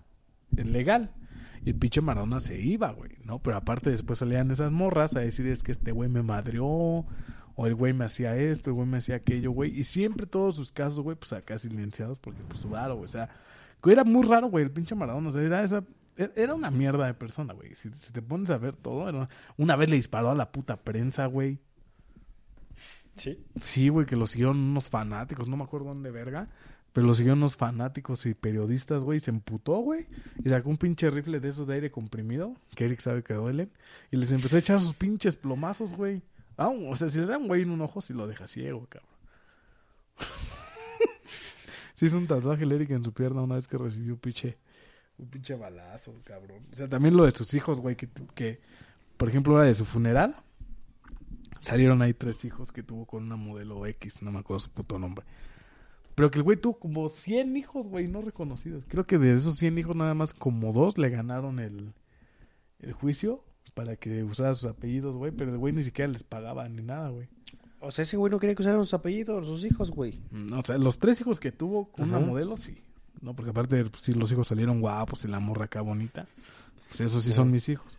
es legal. Y el pinche Maradona se iba, güey, ¿no? Pero aparte después salían esas morras a decir es que este güey me madrió, o el güey me hacía esto, el güey me hacía aquello, güey. Y siempre todos sus casos, güey, pues acá silenciados porque pues raro, güey. O sea, era muy raro, güey, el pinche Maradona. O sea, era esa... Era una mierda de persona, güey. Si, si te pones a ver todo, era- una vez le disparó a la puta prensa, güey. Sí. Sí, güey, que lo siguieron unos fanáticos, no me acuerdo dónde verga, pero lo siguieron unos fanáticos y periodistas, güey, se emputó, güey, y sacó un pinche rifle de esos de aire comprimido, que Eric sabe que duelen, y les empezó a echar sus pinches plomazos, güey. Ah, o sea, si le da un güey en un ojo, si lo deja ciego, cabrón. <laughs> Se hizo un tatuaje el Eric en su pierna una vez que recibió un pinche, un pinche balazo, cabrón. O sea, también lo de sus hijos, güey, que, que, por ejemplo, era de su funeral. Salieron ahí tres hijos que tuvo con una modelo X, no me acuerdo su puto nombre. Pero que el güey tuvo como 100 hijos, güey, no reconocidos. Creo que de esos 100 hijos nada más como dos le ganaron el, el juicio para que usara sus apellidos, güey. Pero el güey ni siquiera les pagaba ni nada, güey. O sea, ese güey no quería que usaran sus apellidos, sus hijos, güey. No, o sea, los tres hijos que tuvo con una modelo, sí. No, porque aparte, pues, si los hijos salieron guapos y la morra acá bonita, pues esos sí Sí. son mis hijos.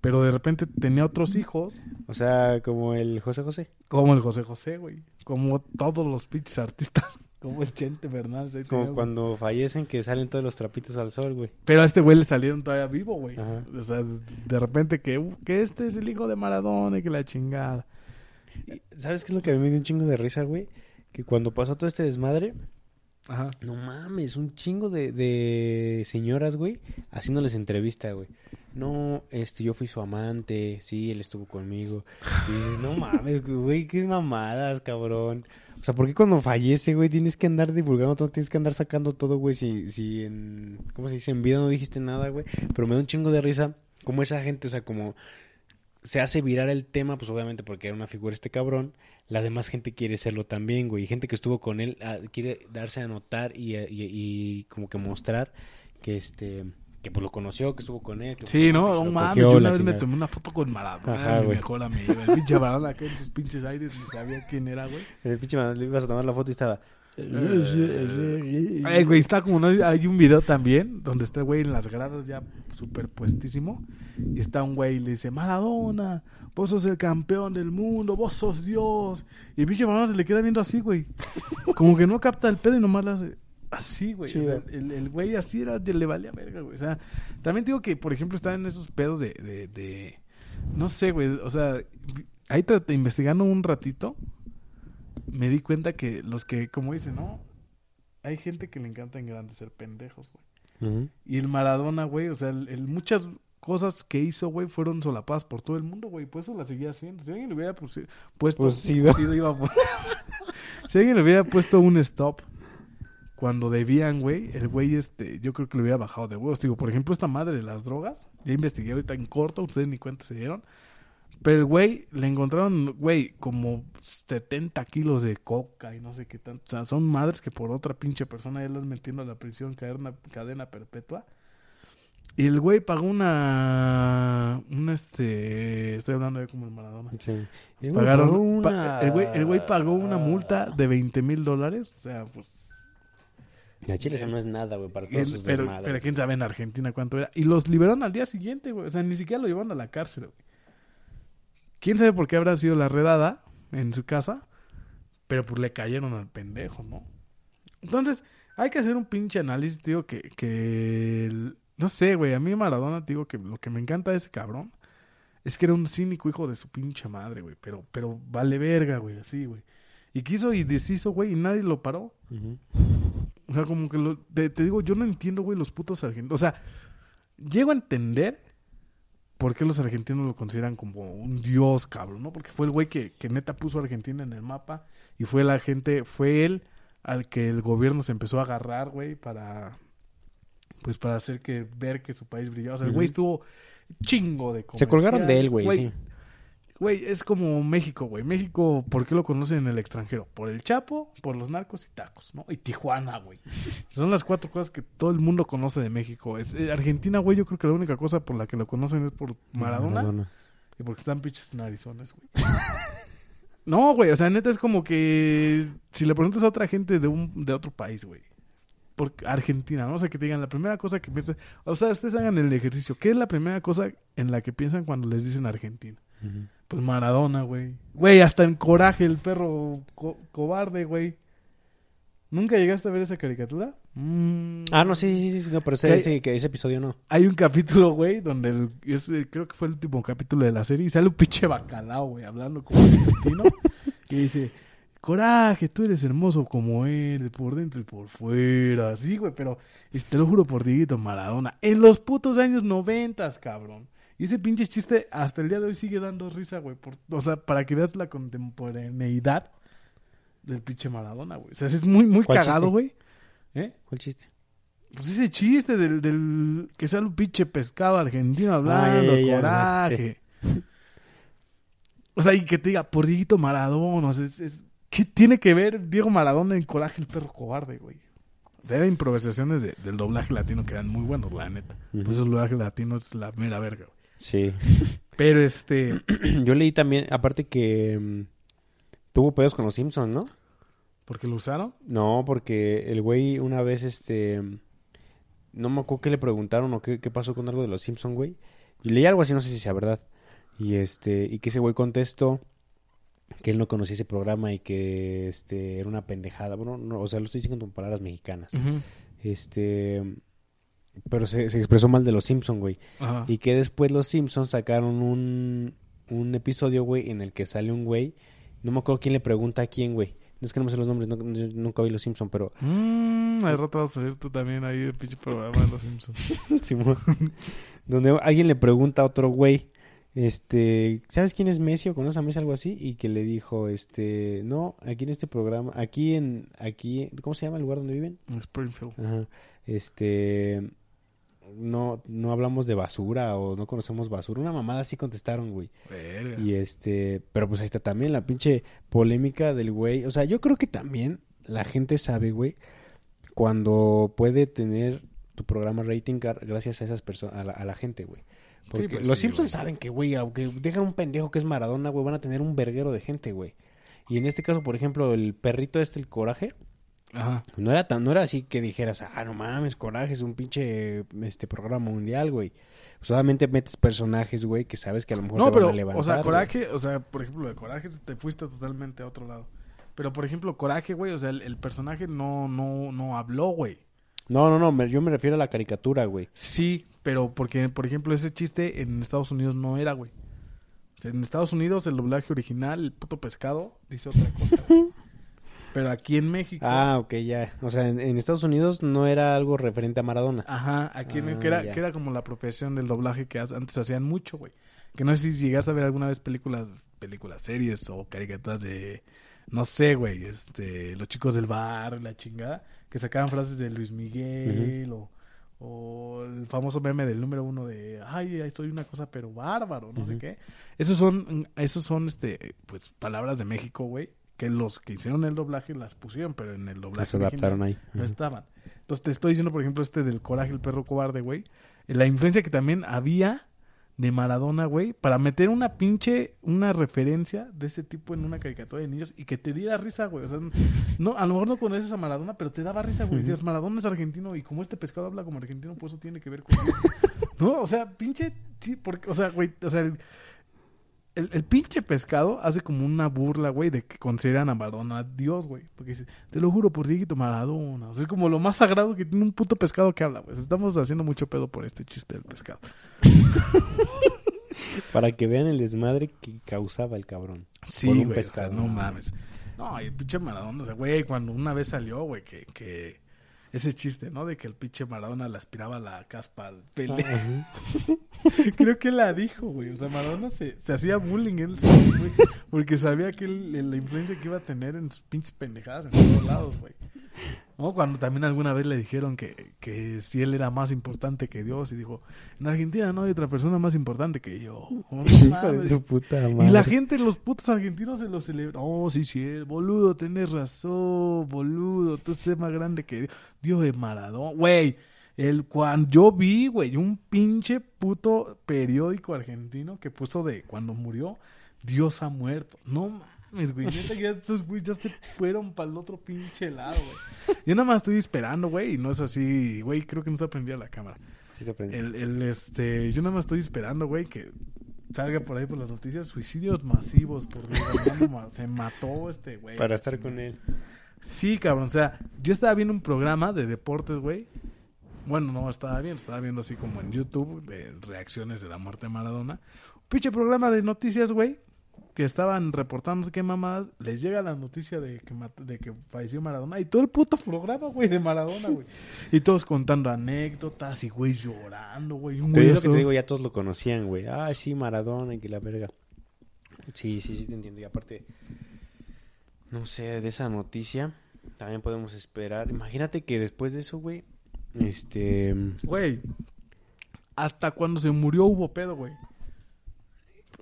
Pero de repente tenía otros hijos, O sea, como el José José. como el José José, güey. Como todos los pinches artistas. Como el Chente Fernández. ahí tenía, Como güey. cuando fallecen que salen todos los trapitos al sol, güey. Pero a este güey le salieron todavía vivo, güey. Ajá. O sea, de repente que, uh, que este es el hijo de Maradona y que la chingada. Y, ¿Sabes qué es lo que a mí me dio un chingo de risa, güey? Que cuando pasó todo este desmadre, Ajá. no mames, un chingo de, de señoras, güey, haciéndoles entrevista, güey. No, este, yo fui su amante, sí, él estuvo conmigo. Y dices, no mames, güey, qué mamadas, cabrón. O sea, ¿por qué cuando fallece, güey, tienes que andar divulgando todo, tienes que andar sacando todo, güey, si, si en, ¿cómo se dice? En vida no dijiste nada, güey. Pero me da un chingo de risa como esa gente, o sea, como se hace virar el tema, pues obviamente porque era una figura este cabrón, la demás gente quiere serlo también, güey. Y gente que estuvo con él ah, quiere darse a notar y, y, y como que mostrar que este que pues lo conoció, que estuvo con él. Que, Sí, no, no lo mames. Yo una vez me tomé una foto con Maradona, Ajá, mi mejor amigo. El pinche Maradona acá en sus pinches aires ni sabía quién era, güey. El pinche man, le ibas a tomar la foto y estaba... Ay, güey, está como no hay un video también donde está el güey en las gradas ya superpuestísimo y está un güey y le dice, "Maradona, vos sos el campeón del mundo, vos sos Dios." Y el pinche Maradona se le queda viendo así, güey. Como que no capta el pedo y nomás le hace así, güey. O sea, el, el güey así era le valía verga, güey. O sea, también digo que, por ejemplo, está en esos pedos de de, de- no sé, güey, o sea, ahí tra- investigando un ratito me di cuenta que los que como dicen, ¿no? Hay gente que le encanta en grande ser pendejos, güey. Y el Maradona, güey, o sea, el, el muchas cosas que hizo, güey, fueron solapadas por todo el mundo, güey. Por eso la seguía haciendo. Si alguien le hubiera puesto... Pusido. pusido, iba a <laughs> si alguien le hubiera puesto un stop cuando debían, güey, el güey, este, yo creo que le hubiera bajado de huevos. Digo, por ejemplo, esta madre de las drogas, ya investigué ahorita en corto, ustedes ni cuenta se dieron. Pero el güey, le encontraron, güey, como 70 kilos de coca y no sé qué tanto. O sea, son madres que por otra pinche persona ya las metiendo a la prisión, cadena, cadena perpetua. Y el güey pagó una, una, este, estoy hablando de como el Maradona. Sí. Pagaron, pa- una- el, güey, el güey pagó una multa de 20 mil dólares. O sea, pues. La Chile eso no es nada, güey, para todos el- sus pero, desmadres. pero quién sabe en Argentina cuánto era. Y los liberaron al día siguiente, güey. O sea, ni siquiera lo llevaron a la cárcel, güey. Quién sabe por qué habrá sido la redada en su casa. Pero pues le cayeron al pendejo, ¿no? Entonces, hay que hacer un pinche análisis, tío, que, que el- no sé, güey, a mí Maradona, digo que lo que me encanta de ese cabrón es que era un cínico hijo de su pinche madre, güey, pero, pero vale verga, güey, así, güey. Y quiso y deshizo, güey, y nadie lo paró. Ujú. O sea, como que lo, te, te digo, yo no entiendo, güey, los putos argentinos. O sea, llego a entender por qué los argentinos lo consideran como un dios, cabrón, ¿no? Porque fue el güey que, que neta puso a Argentina en el mapa y fue la gente, fue él al que el gobierno se empezó a agarrar, güey, para, pues para hacer que, ver que su país brillaba. O sea, el güey estuvo chingo de Se colgaron de él, güey, sí. Güey, es como México, güey. México, ¿por qué lo conocen en el extranjero? Por el Chapo, por los narcos y tacos, ¿no? Y Tijuana, güey. <laughs> Son las cuatro cosas que todo el mundo conoce de México. Es, eh, Argentina, güey, yo creo que la única cosa por la que lo conocen es por Maradona, y porque están pinches narizones, güey. <laughs> no, güey, o sea, neta es como que si le preguntas a otra gente de un de otro país, güey. Por Argentina, ¿no? O sea, que te digan la primera cosa que piensan. O sea, ustedes hagan el ejercicio. ¿Qué es la primera cosa en la que piensan cuando les dicen Argentina? Ujú. Pues Maradona, güey. Güey, hasta en coraje el perro co- cobarde, güey. ¿Nunca llegaste a ver esa caricatura? Mm. Ah, no, sí, sí, sí, sí, no, pero ese, ese, que ese episodio no. Hay un capítulo, güey, donde el- es, eh, creo que fue el último capítulo de la serie y sale un pinche bacalao, güey, hablando como argentino. <laughs> y dice, coraje, tú eres hermoso como eres, por dentro y por fuera. Así, güey, pero te lo juro por Dieguito Maradona. En los putos años noventas, cabrón. Y ese pinche chiste hasta el día de hoy sigue dando risa, güey. por- o sea, para que veas la contemporaneidad del pinche Maradona, güey. O sea, es muy, muy ¿Cuál cagado, güey. ¿Eh? ¿Cuál chiste? Pues ese chiste del, del que sale un pinche pescado argentino hablando, ya, coraje. O sea, y que te diga, por Dieguito Maradona, o sea, es, es- ¿qué tiene que ver Diego Maradona en Coraje el perro cobarde, güey? O sea, eran improvisaciones de- del doblaje latino que eran muy buenos, la neta. Ujú. Por eso el doblaje latino es la mera verga, güey. Sí. Pero este, <clears throat> Yo leí también, aparte que mm, tuvo pedos con los Simpsons, ¿no? ¿por qué lo usaron? No, porque el güey una vez, este... No me acuerdo qué le preguntaron o qué, qué pasó con algo de los Simpsons, güey. Leí algo así, no sé si sea verdad. Y este, y que ese güey contestó que él no conocía ese programa y que este era una pendejada. Bueno, no, o sea, lo estoy diciendo con palabras mexicanas. Este, pero se, se expresó mal de los Simpsons, güey. Ajá. Y que después los Simpsons sacaron un, un episodio, güey, en el que sale un güey. No me acuerdo quién le pregunta a quién, güey. Es que no me sé los nombres, no- yo nunca vi los Simpsons, pero... Mm, al rato vas a salir tú también ahí el pinche programa de los Simpsons. <laughs> Simón. donde alguien le pregunta a otro güey, este, ¿sabes quién es Messi o conoces a Messi algo así? Y que le dijo, este, no, aquí en este programa, aquí en, aquí, ¿cómo se llama el lugar donde viven? Springfield. Ajá. Este, no, no hablamos de basura o no conocemos basura. Una mamada así contestaron, güey. Verga. Y este, pero pues ahí está también la pinche polémica del güey. O sea, yo creo que también la gente sabe, güey, cuando puede tener tu programa rating gracias a esas personas, a la, a la gente, güey. Porque pues los sí, Simpsons güey. saben que, güey, aunque dejan un pendejo que es Maradona, güey, van a tener un verguero de gente, güey. Y en este caso, por ejemplo, el perrito este, el coraje, Ajá. no era tan, no era así que dijeras, ah, no mames, coraje es un pinche este programa mundial, güey. Solamente metes personajes, güey, que sabes que a lo mejor No, te pero, van a levantar. o sea, güey. Coraje, o sea, por ejemplo, de Coraje te fuiste totalmente a otro lado. Pero, por ejemplo, Coraje, güey, o sea, el, el personaje no, no, no habló, güey. No, no, no, me- yo me refiero a la caricatura, güey. Sí, pero porque, por ejemplo, ese chiste en Estados Unidos no era, güey. O sea, en Estados Unidos el doblaje original, el puto pescado, dice otra cosa. güey. <laughs> Pero aquí en México. Ah, ok, ya. O sea, en, en Estados Unidos no era algo referente a Maradona. Ajá, aquí en Ah, México que era, ya. que era como la apropiación del doblaje que antes hacían mucho, güey. Que no sé si llegaste a ver alguna vez películas, películas, series o caricaturas de, no sé, güey, este, los chicos del bar, la chingada, que sacaban frases de Luis Miguel o, o el famoso meme del número uno de, ay, soy una cosa pero bárbaro, no sé qué. Esos son, esos son, este, pues, palabras de México, güey, que los que hicieron el doblaje las pusieron, pero en el doblaje Se adaptaron ahí. no estaban. Entonces te estoy diciendo, por ejemplo, este del coraje, el perro cobarde, güey. La influencia que también había de Maradona, güey, para meter una pinche, una referencia de ese tipo en una caricatura de niños y que te diera risa, güey. O sea, no, a lo mejor no conoces a Maradona, pero te daba risa, güey. Decías, Maradona es argentino y como este pescado habla como argentino, pues eso tiene que ver con... <laughs> no, o sea, pinche, sí, porque, o sea, güey, o sea, el, el, pinche pescado hace como una burla, güey, de que consideran a Maradona Dios, güey. Porque dice, te lo juro por Dieguito Maradona. O sea, es como lo más sagrado que tiene un puto pescado que habla, güey. Estamos haciendo mucho pedo por este chiste del pescado. <laughs> Para que vean el desmadre que causaba el cabrón. Sí, Por un güey, o sea, pescado, no no mames. No, y el pinche Maradona, o sea, güey, cuando una vez salió, güey, que, que ese chiste, ¿no? De que el pinche Maradona le aspiraba la caspa al Pelé. Ajá. <laughs> Creo que la dijo, güey. O sea, Maradona se, se hacía bullying él solo, güey. Porque sabía que él- la influencia que iba a tener en sus pinches pendejadas en todos lados, güey. ¿No? Cuando también alguna vez le dijeron que, que si él era más importante que Dios y dijo, en Argentina no hay otra persona más importante que yo. Oh, <laughs> Hijo de su puta madre. Y la gente, los putos argentinos se lo celebran. Oh, sí, sí, boludo, tenés razón, boludo. Tú sé más grande que Dios. Dios de Maradona. Güey, el, cuando yo vi, güey, un pinche puto periódico argentino que puso de cuando murió, Dios ha muerto. No mames, güey. Neta, ya estos güey ya se fueron para el otro pinche lado, güey. Yo nada más estoy esperando, güey, y no es así, güey, creo que no está prendida la cámara. Sí se aprendió. El, el, este, yo nada más estoy esperando, güey, que salga por ahí por las noticias suicidios masivos por se mató este güey. Para estar con él. Sí, cabrón, o sea, yo estaba viendo un programa de deportes, güey. Bueno, no estaba bien, estaba viendo así como en YouTube de reacciones de la muerte de Maradona. Pinche programa de noticias, güey, que estaban reportando no sé qué mamadas, les llega la noticia de que de que falleció Maradona y todo el puto programa, güey, de Maradona, güey. Y todos contando anécdotas y güey llorando, güey. Te digo que te digo, ya todos lo conocían, güey. Ah, sí, Maradona y que la verga. Sí, sí, sí, te entiendo. Y aparte, no sé, de esa noticia también podemos esperar. Imagínate que después de eso, güey, este... Güey, hasta cuando se murió hubo pedo, güey.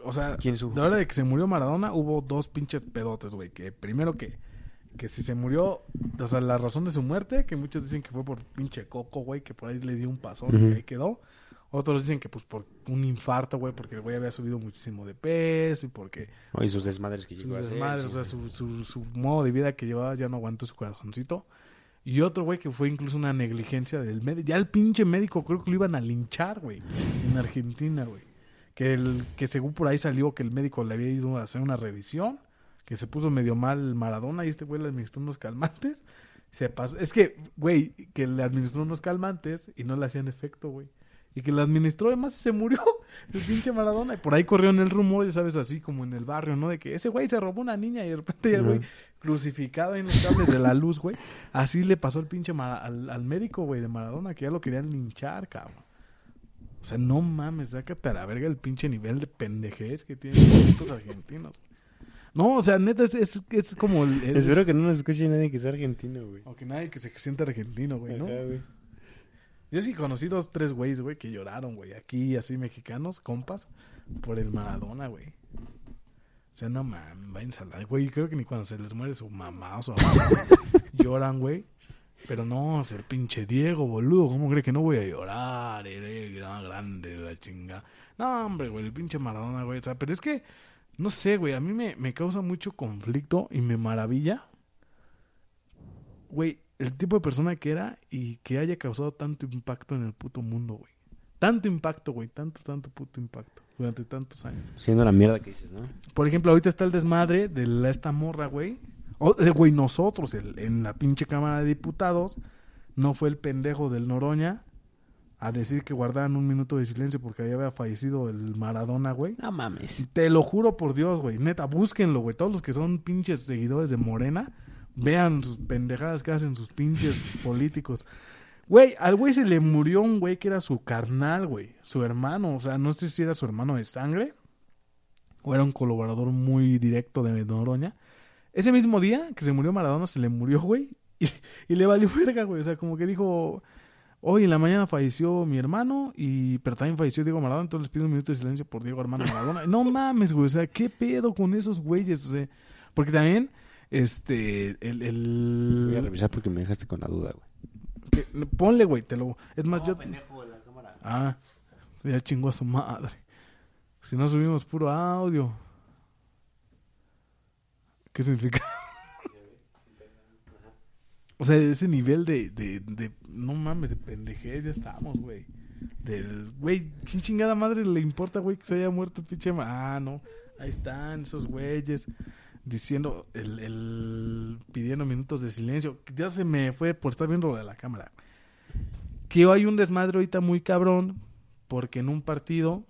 O sea, de la hora de que se murió Maradona hubo dos pinches pedotes, güey. Que primero que, que si se murió, o sea, la razón de su muerte, que muchos dicen que fue por pinche coco, güey, que por ahí le dio un pasón y ahí quedó. Otros dicen que pues por un infarto, güey, porque el güey había subido muchísimo de peso y porque Oye, sus desmadres que llegó sus a hacer. desmadres, o sea, su, su, su modo de vida que llevaba ya no aguantó su corazoncito. Y otro, güey, que fue incluso una negligencia del médico. Ya el pinche médico creo que lo iban a linchar, güey, en Argentina, güey. Que, el, que según por ahí salió que el médico le había ido a hacer una revisión, que se puso medio mal Maradona y este güey le administró unos calmantes. Se pasó. Es que, güey, que le administró unos calmantes y no le hacían efecto, güey. Y que le administró además y se murió <laughs> el pinche Maradona. Y por ahí corrió en el rumor, ya sabes, así como en el barrio, ¿no? De que ese güey se robó una niña y de repente ya el güey crucificado en los cables de la luz, güey. Así le pasó el pinche al, al médico, güey, de Maradona, que ya lo querían linchar, cabrón. O sea, no mames, sácate a la verga el pinche nivel de pendejez que tienen los argentinos. No, o sea, neta, es, es, es como... el- es- Espero que no nos escuche nadie que sea argentino, güey. O que nadie que se sienta argentino, güey, ¿no? Ajá, güey. Yo sí conocí dos, tres güeyes, güey, que lloraron, güey. Aquí, así, mexicanos, compas, por el Maradona, güey. O sea, no mames, váyanse a la... Güey, creo que ni cuando se les muere su mamá o su abuela, <laughs> lloran, güey. Pero no, es el pinche Diego, boludo. ¿Cómo cree que no voy a llorar? Eres gran- grande, la chinga. No, hombre, güey, el pinche Maradona, güey. O sea, pero es que, no sé, güey, a mí me, me causa mucho conflicto y me maravilla. Güey, el tipo de persona que era y que haya causado tanto impacto en el puto mundo, güey. Tanto impacto, güey. Tanto, tanto puto impacto. Durante tantos años. Siendo la mierda que dices, ¿no? Por ejemplo, ahorita está el desmadre de la, esta morra, güey. O, eh, güey, nosotros, el- en la pinche Cámara de Diputados, no fue el pendejo del Noroña a decir que guardaran un minuto de silencio porque ahí había fallecido el Maradona, güey. No mames. Te lo juro por Dios, güey. Neta, búsquenlo, güey. Todos los que son pinches seguidores de Morena, vean sus pendejadas que hacen sus pinches <laughs> políticos. Güey, al güey se le murió un güey que era su carnal, güey. Su hermano. O sea, no sé si era su hermano de sangre. O era un colaborador muy directo de Noroña. Ese mismo día que se murió Maradona, se le murió, güey. Y, y le valió verga, güey. O sea, como que dijo... Hoy en la mañana falleció mi hermano, y pero también falleció Diego Maradona, entonces les pido un minuto de silencio por Diego Armando Maradona. No mames, güey, o sea, ¿qué pedo con esos güeyes? O sea, porque también, este, el... el... Voy a revisar porque me dejaste con la duda, güey. que- ponle, güey, te lo... Es más, yo... pendejo de la cámara. Ah, ya chingó a su madre. Si no subimos puro audio. ¿Qué significa? <laughs> o sea, ese nivel de, de, de- No mames, de pendejez ya estamos, güey. Del. Güey, ¿quién chingada madre le importa, güey, que se haya muerto pinche. ma- Ah, no. Ahí están esos güeyes diciendo. El, el- pidiendo minutos de silencio. Ya se me fue por estar viendo de la cámara. Que hay un desmadre ahorita muy cabrón. Porque en un partido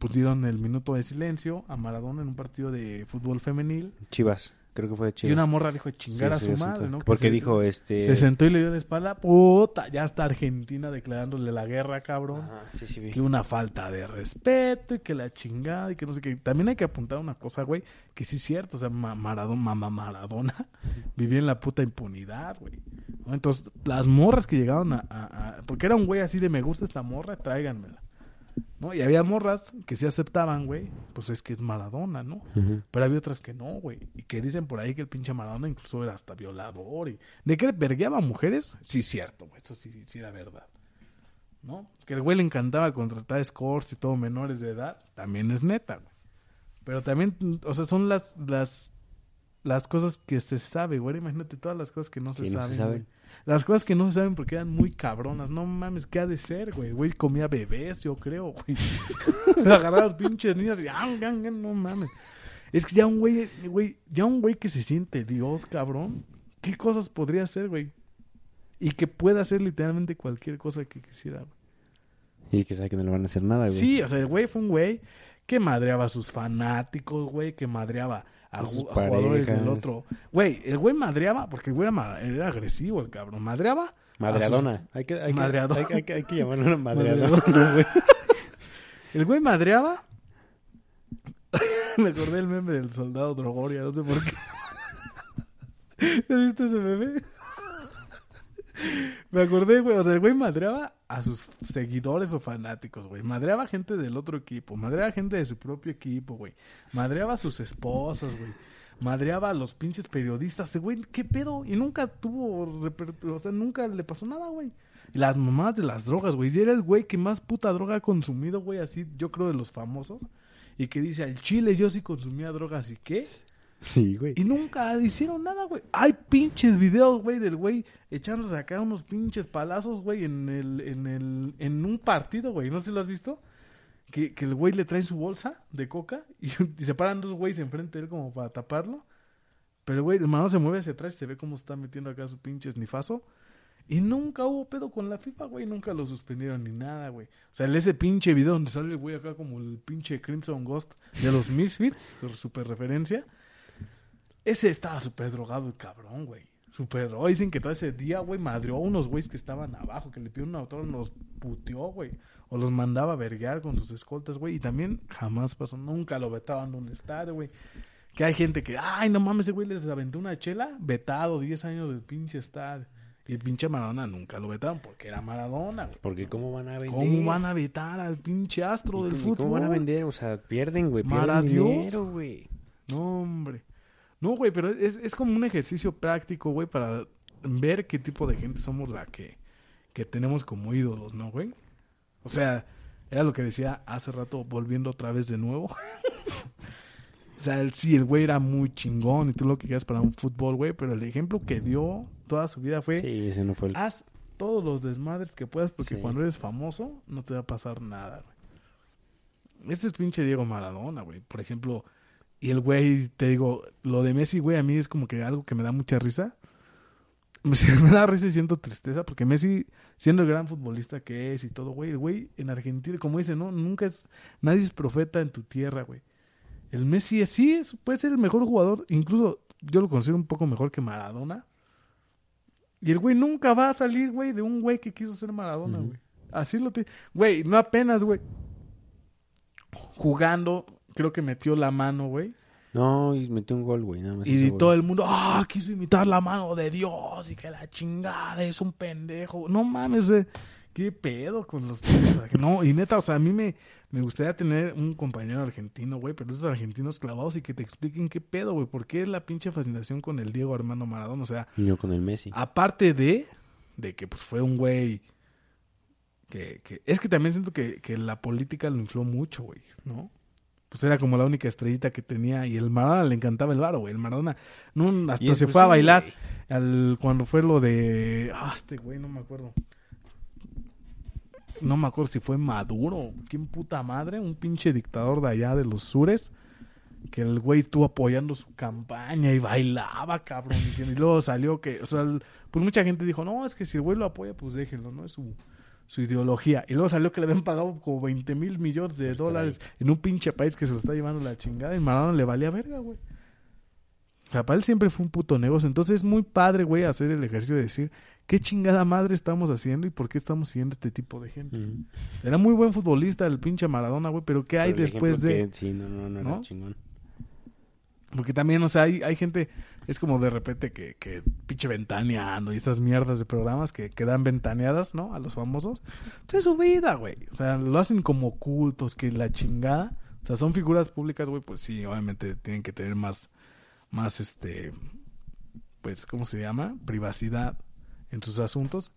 pusieron el minuto de silencio a Maradona en un partido de fútbol femenil. Chivas, creo que fue de Chivas. Y una morra dijo chingar Sí, a su madre. ¿no? Que Porque se- dijo, este... Se sentó y le dio la espalda. Puta, ya está Argentina declarándole la guerra, cabrón. Ajá, sí, sí, vi. Que una falta de respeto y que la chingada y que no sé qué. También hay que apuntar una cosa, güey, que sí es cierto. O sea, Ma- Maradona, mamá Maradona <laughs> vivía en la puta impunidad, güey. ¿No? Entonces, las morras que llegaron a, a- a- Porque era un güey así de me gusta esta morra, tráiganmela. ¿No? Y había morras que sí aceptaban, güey. Pues es que es Maradona, ¿no? Pero había otras que no, güey. Y que dicen por ahí que el pinche Maradona incluso era hasta violador. Y... ¿De qué vergueaba a mujeres? Sí, cierto, güey. Eso sí, sí era verdad. ¿No? Que el güey le encantaba contratar escorts y todo menores de edad. También es neta, güey. Pero también, o sea, son las, las, las cosas que se sabe, güey. Imagínate todas las cosas que no se Sí, no se saben. güey. Las cosas que no se saben porque eran muy cabronas. No mames, ¿qué ha de ser, güey? Güey comía bebés, yo creo, güey. <laughs> Agarraba a los pinches niños y ¡ah, ah, ah! no mames. Es que ya un güey, güey, ya un güey que se siente Dios, cabrón. ¿Qué cosas podría hacer, güey? Y que pueda hacer literalmente cualquier cosa que quisiera, güey. Y que sabe que no le van a hacer nada, güey. Sí, o sea, el güey fue un güey que madreaba a sus fanáticos, güey, que madreaba a, jugadores del otro. Güey, el güey madreaba, porque el güey era, agresivo, el cabrón. Madreaba. Madreadona. Hay que, hay, que, Madreadona. que- hay que, hay que llamarlo una Madreadona. güey. <laughs> El güey madreaba. <laughs> Me acordé del meme del soldado Drogoria, no sé por qué. <laughs> ¿Has visto ese meme? <laughs> Me acordé, güey. O sea, el güey madreaba a sus seguidores o fanáticos, güey. Madreaba gente del otro equipo. Madreaba gente de su propio equipo, güey. Madreaba a sus esposas, güey. Madreaba a los pinches periodistas. Güey, ¿qué pedo? Y nunca tuvo... O sea, nunca le pasó nada, güey. Las mamás de las drogas, güey. Y era el güey que más puta droga ha consumido, güey. Así, yo creo, de los famosos. Y que dice, al chile yo sí consumía drogas. ¿Y qué? Sí, güey. Y nunca hicieron nada, güey. Hay pinches videos, güey, del güey echándose acá unos pinches palazos, güey, en el, en el, en un partido, güey. No sé si lo has visto. Que, que el güey le trae su bolsa de coca y, <laughs> y se paran dos güeyes enfrente de él como para taparlo. Pero el güey, el mano se mueve hacia atrás y se ve cómo está metiendo acá su pinche snifazo. Y nunca hubo pedo con la FIFA, güey. Nunca lo suspendieron ni nada, güey. O sea, ese pinche video donde sale el güey acá como el pinche Crimson Ghost de los Misfits, <laughs> super referencia. Ese estaba súper drogado el cabrón, güey. Súper drogado. Dicen que todo ese día, güey, madreó a unos güeyes que estaban abajo, que le pidió un autor, los puteó, güey. O los mandaba a verguear con sus escoltas, güey. Y también jamás pasó, nunca lo vetaban de un estadio, güey. Que hay gente que, ay, no mames, ese güey les aventó una chela, vetado 10 años del pinche estadio. Y el pinche Maradona nunca lo vetaron porque era Maradona, güey. Porque ¿cómo van a vender? ¿Cómo van a vetar al pinche astro del ¿Y fútbol? ¿Cómo van a vender? O sea, pierden, güey. Pierden dinero, güey. No, hombre. No, güey, pero es, es como un ejercicio práctico, güey, para ver qué tipo de gente somos la que, que tenemos como ídolos, ¿no, güey? O sea, era lo que decía hace rato, volviendo otra vez de nuevo. <laughs> o sea, el, sí, el güey era muy chingón y tú lo que quieras para un fútbol, güey, pero el ejemplo que dio toda su vida fue, Sí, ese no fue el... haz todos los desmadres que puedas porque Sí. cuando eres famoso no te va a pasar nada, güey. Este es pinche Diego Maradona, güey. Por ejemplo, y el güey, te digo, lo de Messi, güey, a mí es como que algo que me da mucha risa. <laughs> Me, da risa y siento tristeza porque Messi, siendo el gran futbolista que es y todo, güey, el güey en Argentina, como dice, no, nunca es, nadie es profeta en tu tierra, güey. El Messi sí es, puede ser el mejor jugador, incluso yo lo considero un poco mejor que Maradona. Y el güey nunca va a salir, güey, de un güey que quiso ser Maradona, güey. Así lo tiene. Güey, no apenas, güey. Jugando, creo que metió la mano, güey. No, y metió un gol, güey. Nada más Y todo el mundo, ah, quiso imitar la mano de Dios y que la chingada es un pendejo. No mames, eh, qué pedo con los... No, y neta, o sea, a mí me, me gustaría tener un compañero argentino, güey, pero esos argentinos clavados y que te expliquen qué pedo, güey, por qué la pinche fascinación con el Diego Armando Maradona. O sea, Y yo con el Messi. aparte de, de que pues fue un güey que, que... Es que también siento que, que la política lo infló mucho, güey, ¿no? Pues era como la única estrellita que tenía y el Maradona le encantaba el varo, güey. El Maradona no, hasta se fue a bailar al, cuando fue lo de... Ah, este güey, no me acuerdo. No me acuerdo si fue Maduro. ¿Quién puta madre? Un pinche dictador de allá de los sures. Que el güey estuvo apoyando su campaña y bailaba, cabrón. Y, luego salió que... O sea, pues mucha gente dijo, no, es que si el güey lo apoya, pues déjenlo, ¿no? Es su, su ideología. Y luego salió que le habían pagado como 20 mil millones de estar dólares en un pinche país que se lo está llevando la chingada. Y Maradona le valía verga, güey. O sea, para él siempre fue un puto negocio. Entonces es muy padre, güey, hacer el ejercicio de decir qué chingada madre estamos haciendo y por qué estamos siguiendo este tipo de gente. Era muy buen futbolista el pinche Maradona, güey, pero ¿qué hay Pero el después de...? que- Sí, no, no, no, ¿No? era chingón. Porque también, o sea, hay, hay gente, es como de repente que, que pinche ventaneando y esas mierdas de programas que, que dan ventaneadas, ¿no? A los famosos. Pues es su vida, güey. O sea, lo hacen como cultos, que la chingada. O sea, son figuras públicas, güey, pues sí, obviamente tienen que tener más, más este, pues, ¿cómo se llama? Privacidad en sus asuntos.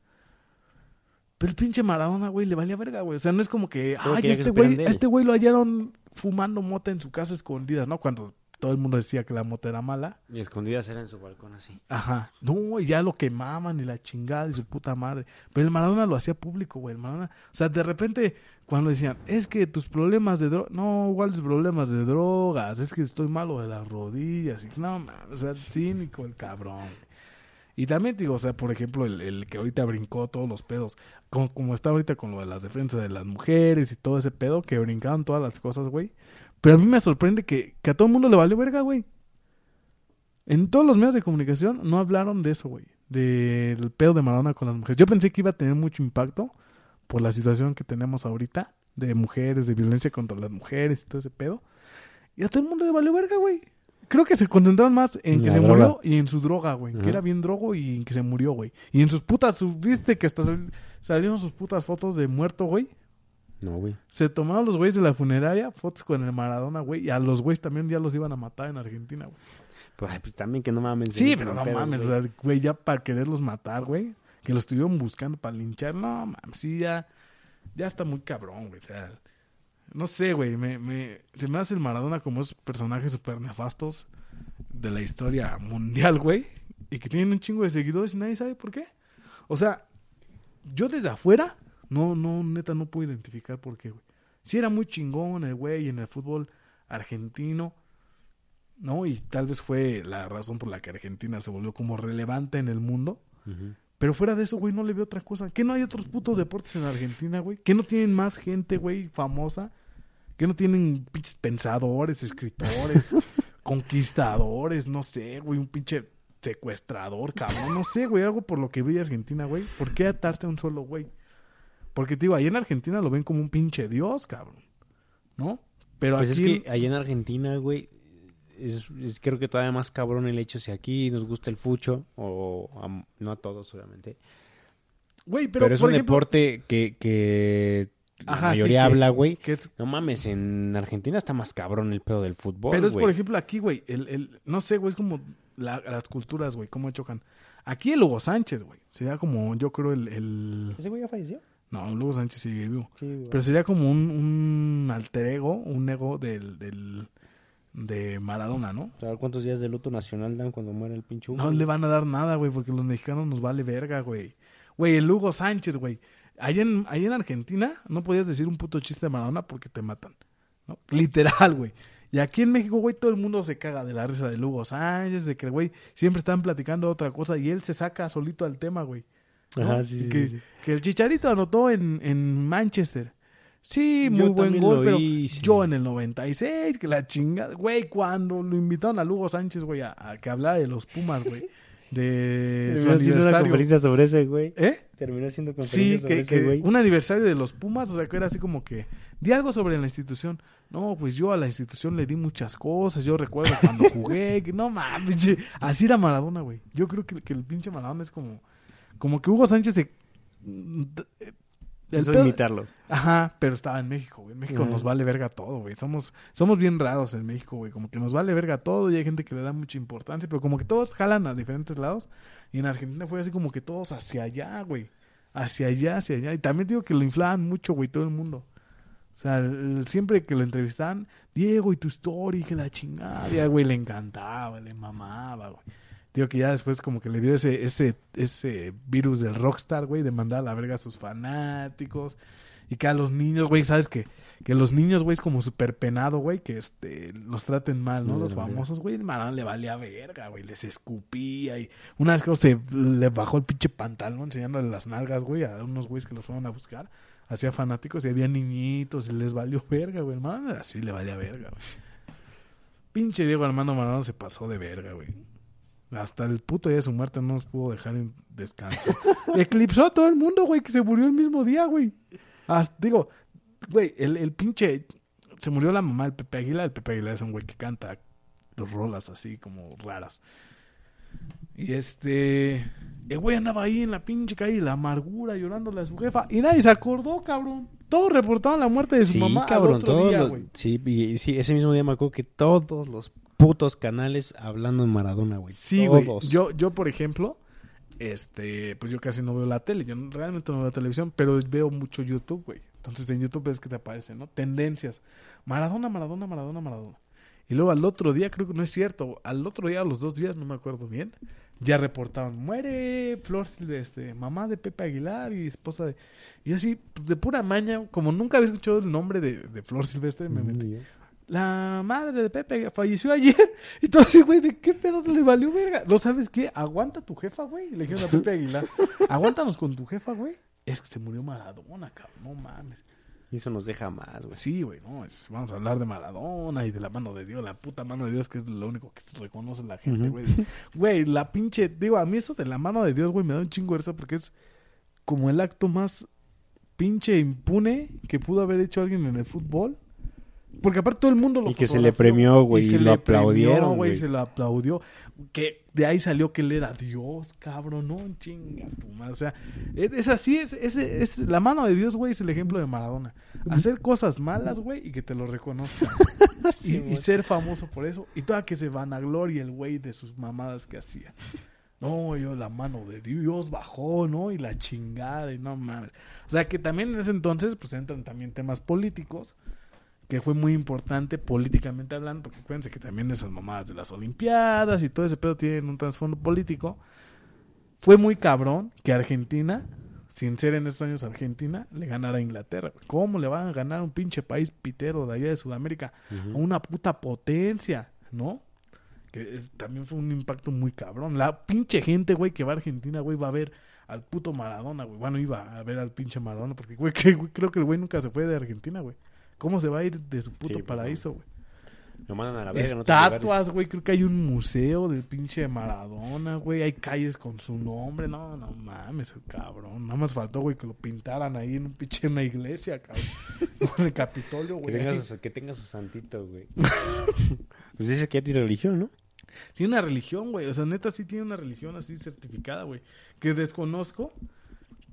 Pero el pinche Maradona, güey, le valía verga, güey. O sea, no es como que, Solo ay, este güey, de a él". este güey lo hallaron fumando mota en su casa escondidas, ¿no? Cuando todo el mundo decía que la mota era mala. Y escondidas era en su balcón así. Ajá. No, y ya lo quemaban y la chingada y su puta madre. Pero el Maradona lo hacía público, güey. El Maradona, o sea, de repente cuando decían, es que tus problemas de drogas, no, ¿cuáles problemas de drogas? Es que estoy malo de las rodillas. Y, no, man, o sea, cínico el cabrón. Y también digo, o sea, por ejemplo, el, el que ahorita brincó todos los pedos, como, como está ahorita con lo de las defensas de las mujeres y todo ese pedo, que brincaron todas las cosas, güey. Pero a mí me sorprende que, que a todo el mundo le valió verga, güey. En todos los medios de comunicación no hablaron de eso, güey. Del pedo de Maradona con las mujeres. Yo pensé que iba a tener mucho impacto por la situación que tenemos ahorita de mujeres, de violencia contra las mujeres y todo ese pedo. Y a todo el mundo le valió verga, güey. Creo que se concentraron más en que La se droga. murió y en su droga, güey. Que era bien drogo y en que se murió, güey. Y en sus putas, viste que hasta sal- salieron sus putas fotos de muerto, güey. No, güey. Se tomaron los güeyes de la funeraria, fotos con el Maradona, güey. Y a los güeyes también ya los iban a matar en Argentina, güey. Pues, ay, pues también que no mames. Sí, pero no pedos, mames, güey. o sea, güey, ya para quererlos matar, güey. Que los estuvieron buscando para linchar, no mames, sí, ya, ya está muy cabrón, güey. O sea, no sé, güey, me, me, se me hace el Maradona como esos personajes súper nefastos de la historia mundial, güey. Y que tienen un chingo de seguidores y nadie sabe por qué. O sea, yo desde afuera, no, no, neta, no puedo identificar por qué, güey. Sí era muy chingón el güey en el fútbol argentino, ¿no? Y tal vez fue la razón por la que Argentina se volvió como relevante en el mundo. Pero fuera de eso, güey, no le veo otra cosa. ¿Que no hay otros putos deportes en Argentina, güey? ¿Que no tienen más gente, güey, famosa? ¿Que no tienen pinches pensadores, escritores, <laughs> conquistadores, no sé, güey, un pinche secuestrador, cabrón? No sé, güey, algo por lo que vi Argentina, güey. ¿Por qué atarse a un solo güey? Porque, te digo, ahí en Argentina lo ven como un pinche dios, cabrón. ¿No? Pero Pues aquí... es que allá en Argentina, güey, es, es creo que todavía más cabrón el hecho si aquí nos gusta el fucho, o a- no a todos, obviamente. Güey, pero, Pero, es por un ejemplo, deporte que, que la Ajá, sí, mayoría que- habla, güey. que es No mames, en Argentina está más cabrón el pedo del fútbol, Pero es, güey. por ejemplo, aquí, güey, el, el, no sé, güey, es como la- las culturas, güey, cómo chocan. Aquí el Hugo Sánchez, güey, sería como, yo creo, el... el... ¿Ese güey ya falleció? No, Hugo Sánchez sigue vivo. Sí. Pero sería como un, un alter ego, un ego del, del, de Maradona, ¿no? ¿Sabes cuántos días de luto nacional dan cuando muere el pinche Hugo? No le van a dar nada, güey, porque los mexicanos nos vale verga, güey. Güey, el Hugo Sánchez, güey. Allá en, allá en Argentina no podías decir un puto chiste de Maradona porque te matan. ¿no? Literal, güey. Y aquí en México, güey, todo el mundo se caga de la risa del Hugo Sánchez, de que güey siempre están platicando otra cosa y él se saca solito al tema, güey. ¿No? Ajá, sí, Y sí, que, sí. que el Chicharito anotó en, en Manchester. Sí, Yo muy buen gol, pero hice. yo en el 96, que la chingada, güey, cuando lo invitaron a Lugo Sánchez, güey, a, a que hablara de los Pumas, güey, de <laughs> Terminó haciendo una conferencia sobre ese, güey. ¿Eh? Terminó haciendo Sí, conferencia sobre que, ese, que güey. un aniversario de los Pumas, o sea, que era así como que, di algo sobre la institución. No, pues yo a la institución le di muchas cosas, yo recuerdo cuando jugué, <laughs> que no mames, así era Maradona, güey. Yo creo que, que el pinche Maradona es como, como que Hugo Sánchez se... Quiso pedo- imitarlo. Ajá, pero estaba en México, güey. En México nos vale verga todo, güey. Somos, somos bien raros en México, güey. Como que nos vale verga todo y hay gente que le da mucha importancia, pero como que todos jalan a diferentes lados. Y en Argentina fue así como que todos hacia allá, güey. Hacia allá, hacia allá. Y también digo que lo inflaban mucho, güey, todo el mundo. O sea, el- siempre que lo entrevistaban, Diego y tu story, que la chingada, güey, le encantaba, le mamaba, güey. Digo que ya después como que le dio ese, ese, ese virus del rockstar, güey, de mandar a la verga a sus fanáticos. Y que a los niños, güey, ¿sabes qué? Que los niños, güey, es como súper penado, güey, que este, los traten mal, ¿no? Sí, los famosos, güey, el Maradona le valía verga, güey, les escupía y una vez creo se le bajó el pinche pantalón enseñándole las nalgas, güey, a unos güeyes que los fueron a buscar, hacía fanáticos y había niñitos y les valió verga, güey, hermano, así le valía verga, güey. Pinche Diego Armando Maradona se pasó de verga, güey. Hasta el puto día de su muerte no nos pudo dejar en descanso. <laughs> Eclipsó a todo el mundo, güey, que se murió el mismo día, güey. Hasta- digo, güey, el, el pinche... Se murió la mamá del Pepe Aguilar. El Pepe Aguilar es un güey que canta dos rolas así como raras. Y este... El güey andaba ahí en la pinche calle, la amargura, llorándole a su jefa. Y nadie se acordó, cabrón. Todos reportaban la muerte de su Sí, mamá al cabrón, otro todos día, los- güey. sí, y, y sí, ese mismo día me acuerdo que todos los putos canales hablando de Maradona, güey. Sí, güey. Yo, yo, por ejemplo, este, pues yo casi no veo la tele. Yo realmente no veo televisión, pero veo mucho YouTube, güey. Entonces en YouTube es que te aparecen, ¿no? Tendencias. Maradona, Maradona, Maradona, Maradona. Y luego al otro día, creo que no es cierto, al otro día, a los dos días, no me acuerdo bien, ya reportaron, muere Flor Silvestre, mamá de Pepe Aguilar y esposa de... Y así, pues, de pura maña, como nunca había escuchado el nombre de, de Flor Silvestre, me metí la madre de Pepe falleció ayer. <laughs> Entonces, güey, ¿de qué pedo le valió verga? ¿No sabes qué? Aguanta tu jefa, güey. Le dijeron a Pepe Aguilar. <laughs> Aguántanos con tu jefa, güey. Es que se murió Maradona, cabrón. No mames. Y eso nos deja más, güey. Sí, güey, no. es- vamos a hablar de Maradona y de la mano de Dios. La puta mano de Dios, que es lo único que se reconoce la gente, güey. Güey, la pinche. Digo, a mí eso de la mano de Dios, güey, me da un chingo de risa porque es como el acto más pinche impune que pudo haber hecho alguien en el fútbol. Porque aparte todo el mundo lo Y que se le premió, güey, y se lo le premió, aplaudieron, güey. Se lo aplaudió. Que de ahí salió que él era Dios, cabrón, no, chinga tu madre. O sea, es, es así, es, es, es- la mano de Dios, güey, es el ejemplo de Maradona. Hacer cosas malas, güey, y que te lo reconozcan. <laughs> Sí, y, y ser famoso por eso. Y toda que se vanagloria el güey de sus mamadas que hacía. No, yo la mano de Dios bajó, ¿no? Y la chingada, y no mames. O sea que también en ese entonces, pues entran también temas políticos, que fue muy importante políticamente hablando, porque acuérdense que también esas mamadas de las Olimpiadas y todo ese pedo tienen un trasfondo político. Fue muy cabrón que Argentina, sin ser en estos años Argentina, le ganara a Inglaterra. ¿Cómo le van a ganar a un pinche país pitero de allá de Sudamérica? a una puta potencia, ¿no? Que es- también fue un impacto muy cabrón. La pinche gente, güey, que va a Argentina, güey, va a ver al puto Maradona, güey. Bueno, iba a ver al pinche Maradona, porque, güey, <laughs> que- güey, creo que el güey nunca se fue de Argentina, güey. ¿Cómo se va a ir de su puto Sí, paraíso, güey? Lo mandan a la verga. Estatuas, güey, creo que hay un museo del pinche Maradona, güey. Hay calles con su nombre. No, no mames, el cabrón. Nada más faltó, güey, que lo pintaran ahí en un pinche en una iglesia, cabrón. <laughs> en el Capitolio, Que güey. tenga, su, que tenga su santito, güey. <laughs> pues dice que ya tiene religión, ¿no? Tiene una religión, güey. O sea, neta sí tiene una religión así certificada, güey. Que desconozco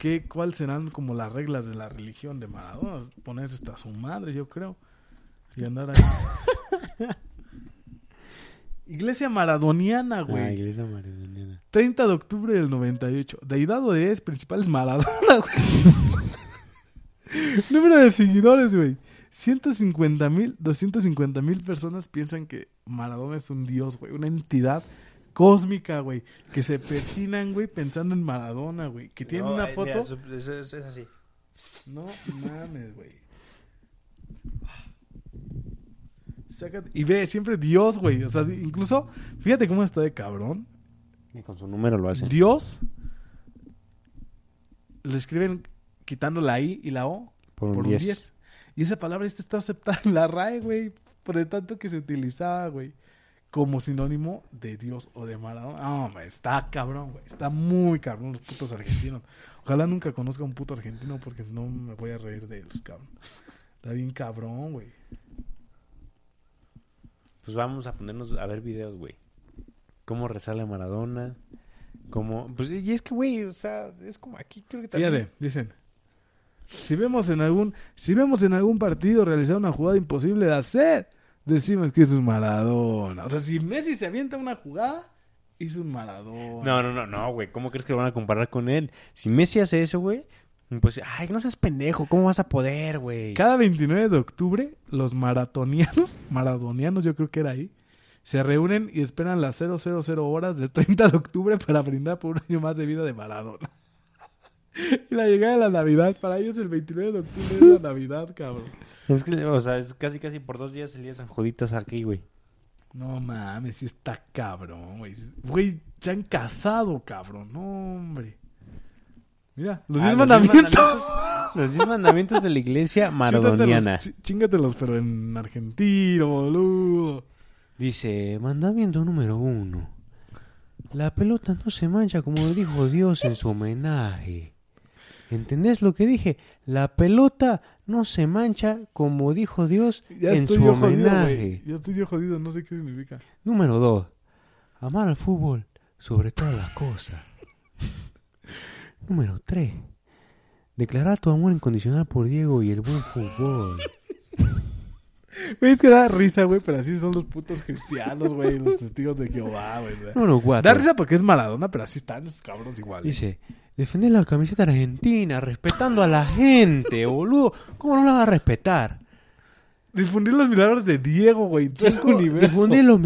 que, cuáles serán como las reglas de la religión de Maradona. Ponerse hasta su madre, yo creo. Y andar ahí. <laughs> Iglesia maradoniana, Ah, güey. iglesia maradoniana. 30 de octubre del 98. Deidad o deidades principales Maradona, güey. <laughs> Número de seguidores, güey. 150 mil, 250 mil personas piensan que Maradona es un dios, güey. Una entidad cósmica, güey. Que se persinan, güey, pensando en Maradona, güey. Que tiene No, una ay, foto. mira, es, es- es así. No mames, güey. Sácate- Y ve, siempre Dios, güey. O sea, incluso, fíjate cómo está de cabrón. Y con su número lo hace. Dios lo escriben quitando la I y la O Por un por un 10. 10. Y esa palabra esta está aceptada en la RAE, güey, por el tanto que se utilizaba, güey, como sinónimo de Dios o de Maradona. No, hombre, está cabrón, güey. Está muy cabrón los putos argentinos. Ojalá nunca conozca a un puto argentino porque si no me voy a reír de ellos, cabrón. Está bien cabrón, güey. Pues vamos a ponernos a ver videos, güey. Cómo resale Maradona. Cómo... Pues, y es que, güey, o sea, es como aquí creo que también... Fíjate, dicen. Si vemos en algún, si vemos en algún partido realizar una jugada imposible de hacer, decimos que es un Maradona. O sea, si Messi se avienta una jugada, es un Maradona. No, no, no, no, güey. ¿Cómo crees que lo van a comparar con él? Si Messi hace eso, güey, pues, ay, no seas pendejo. ¿Cómo vas a poder, güey? Cada 29 de octubre, los maratonianos, <laughs> maradonianos yo creo que era ahí, se reúnen y esperan las 000 horas del 30 de octubre para brindar por un año más de vida de Maradona. <laughs> y la llegada de la Navidad, para ellos el 29 de octubre es la Navidad, cabrón. Es que, o sea, es casi, casi por dos días el día de San Juditas aquí, güey. No mames, sí está cabrón, güey. Güey, se han casado, cabrón. No, hombre. Mira, los Ah, 10 mandamientos. mandamientos- Los 10 mandamientos de la iglesia <laughs> maradoniana. Chíngatelos, ch- chíngatelos, pero en argentino, boludo. Dice, mandamiento número uno. La pelota no se mancha como dijo Dios en su homenaje. ¿Entendés lo que dije? La pelota no se mancha como dijo Dios Ya en su jodido, homenaje. güey. Ya estoy yo jodido, no sé qué significa. Número dos. Amar al fútbol sobre todas las cosas. <laughs> Número tres. Declarar tu amor incondicional por Diego y el buen fútbol. <laughs> Güey, es que da risa, güey, pero así son los putos cristianos, güey, los testigos de Jehová, güey. Número cuatro. Da risa porque es Maradona, pero así están esos cabrones igual. Dice, defender la camiseta argentina, respetando a la gente, boludo. ¿Cómo no la va a respetar? Difundir los milagros de Diego, güey, difundir, los,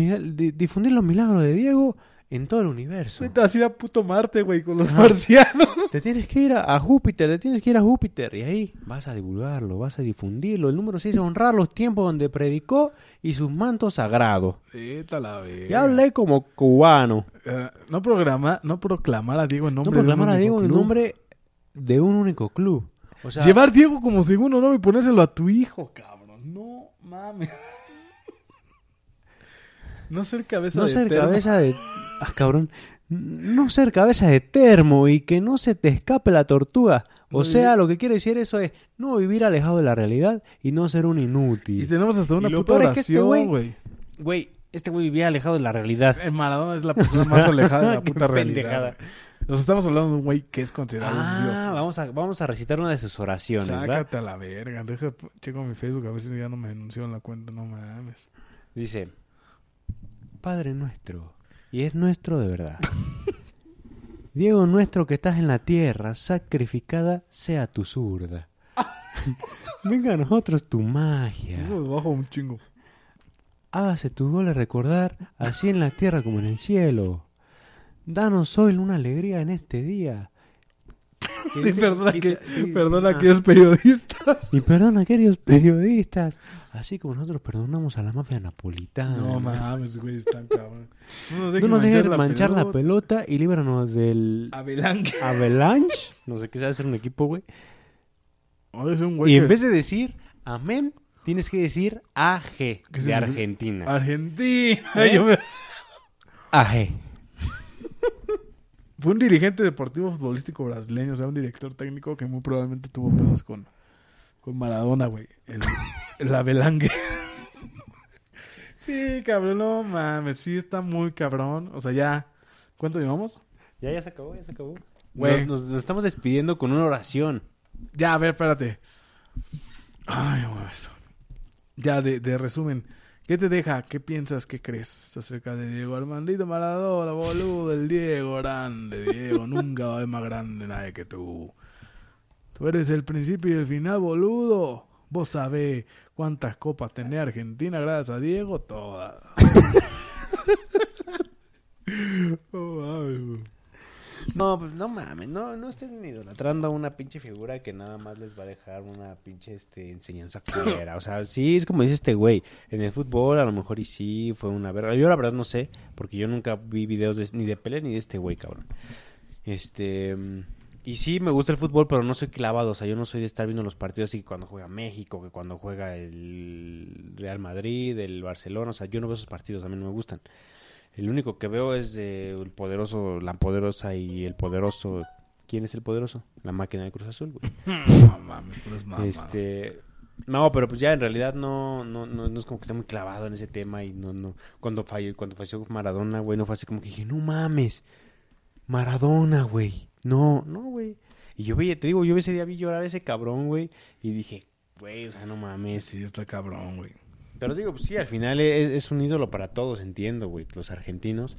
difundir los milagros de Diego en todo el universo. Te vas a ir a puto Marte, güey, con los marcianos. <laughs> Te tienes que ir a, a Júpiter, te tienes que ir a Júpiter. Y ahí vas a divulgarlo, vas a difundirlo. El número 6 honrar los tiempos donde predicó y sus mantos sagrados. La. Ya hablé como cubano. Eh, no programa, no proclamar a Diego en nombre No proclamar de a un Diego único en club. nombre de un único club. O sea, Llevar Diego como segundo nombre y ponérselo a tu hijo, cabrón. No mames. <laughs> no ser cabeza no de ser cabeza de... Ah, cabrón. No ser cabeza de termo y que no se te escape la tortuga. O Muy sea, bien. lo que quiere decir eso es no vivir alejado de la realidad y no ser un Y inútil. tenemos hasta una Y puta este oración, güey- güey. Este güey vivía alejado de la realidad. El Maradona es la persona más alejada de la <laughs> puta realidad. Nos estamos hablando de un güey que es considerado un dios. Ah, vamos a, vamos a recitar una de sus oraciones, ¿va? Sácate a la verga. Deja, checo mi Facebook a ver si ya no me denunció en la cuenta. No mames. Dice, Padre nuestro, y es nuestro de verdad. <laughs> Diego nuestro que estás en la tierra, sacrificada sea tu zurda. <laughs> Venga a nosotros tu magia. Bajo un chingo. Hágase tus goles recordar, así en la tierra como en el cielo. Danos hoy una alegría en este día. Que <laughs> Y perdona, y- que, y- perdona ah. que es periodista. Y perdona, queridos periodistas, así como nosotros perdonamos a la mafia napolitana. No mames, güey, están cabrón. No nos No dejen nos dejes manchar, manchar la, pelota. pelota y líbranos del Abelanque. <laughs> Avalanche. No sé qué sabe hacer un equipo, güey. Un Y en vez de decir amén, tienes que decir AG ¿Qué de? Argentina. Argentina. ¿Eh? <laughs> Yo me- AG. Fue un dirigente deportivo futbolístico brasileño, o sea, un director técnico que muy probablemente tuvo pedos con, con Maradona, güey. El, el Abelangue. <laughs> Sí, cabrón, no mames, sí está muy cabrón. O sea, ya. ¿Cuánto llevamos? Ya, ya se acabó, ya se acabó. Güey. Nos, nos- nos estamos despidiendo con una oración. Ya, a ver, espérate. Ay, güey. Ya, de, de resumen. ¿Qué te deja? ¿Qué piensas? ¿Qué crees acerca de Diego Armandito Maradona, boludo? El Diego grande, Diego. <laughs> Nunca va a haber más grande nadie que tú. Tú eres el principio y el final, boludo. Vos sabés cuántas copas tenés Argentina gracias a Diego. Todas. <laughs> <laughs> Oh. No, pues no mames, no, no estén idolatrando a una pinche figura que nada más les va a dejar una pinche este, enseñanza fuera. O sea, sí, es como dice este güey. En el fútbol a lo mejor y sí fue una verdad. Yo la verdad no sé, porque yo nunca vi videos de- ni de Pelé ni de este güey, cabrón. Este, Y sí, me gusta el fútbol, pero no soy clavado. O sea, yo no soy de estar viendo los partidos así que cuando juega México, que cuando juega el Real Madrid, el Barcelona. O sea, yo no veo esos partidos, a mí no me gustan. El único que veo es eh, el poderoso, la poderosa y el poderoso. ¿Quién es el poderoso? La máquina de Cruz Azul, güey. <laughs> No mames, mamá. Este. No, pero pues ya en realidad no, no, no, no es como que esté muy clavado en ese tema y no, no. Cuando falló, cuando falleció Maradona, güey, no fue así como que dije, no mames, Maradona, güey. No, no, güey. Y yo veía, te digo, yo ese día vi llorar a ese cabrón, güey, y dije, güey, o sea, no mames. Sí, está cabrón, güey. Pero digo, pues sí, al final es, es un ídolo para todos, entiendo, güey, los argentinos.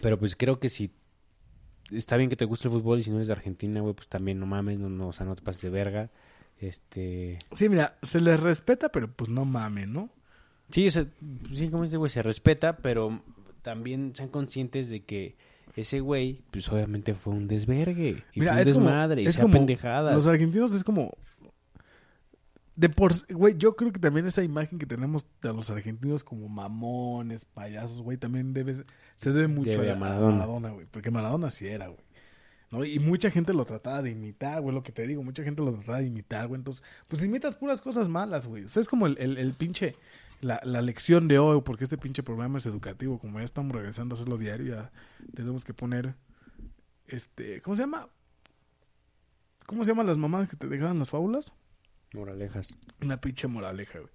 Pero pues creo que si está bien que te guste el fútbol y si no eres de Argentina, güey, pues también no mames, no, no, o sea, no te pases de verga. Este, Sí, mira, se les respeta, pero pues no mames, ¿no? sí, o sea, pues sí, como dice, güey, se respeta, pero también sean conscientes de que ese güey, pues obviamente fue un desvergue y Mira, fue un es como- desmadre y es sea como pendejadas. Los argentinos es como. De por güey, yo creo que también esa imagen que tenemos de los argentinos como mamones, payasos, güey, también debe, se debe mucho Debe a, a a Maradona. Maradona, güey. Porque Maradona sí era, güey. ¿No? Y mucha gente lo trataba de imitar, güey, lo que te digo, mucha gente lo trataba de imitar, güey. Entonces, pues imitas puras cosas malas, güey. O sea, es como el, el, el pinche, la, la lección de hoy, porque este pinche programa es educativo, como ya estamos regresando a hacerlo diario, ya tenemos que poner, este, ¿cómo se llama? ¿Cómo se llaman las mamás que te dejaban las fábulas? Moralejas. Una pinche moraleja, güey.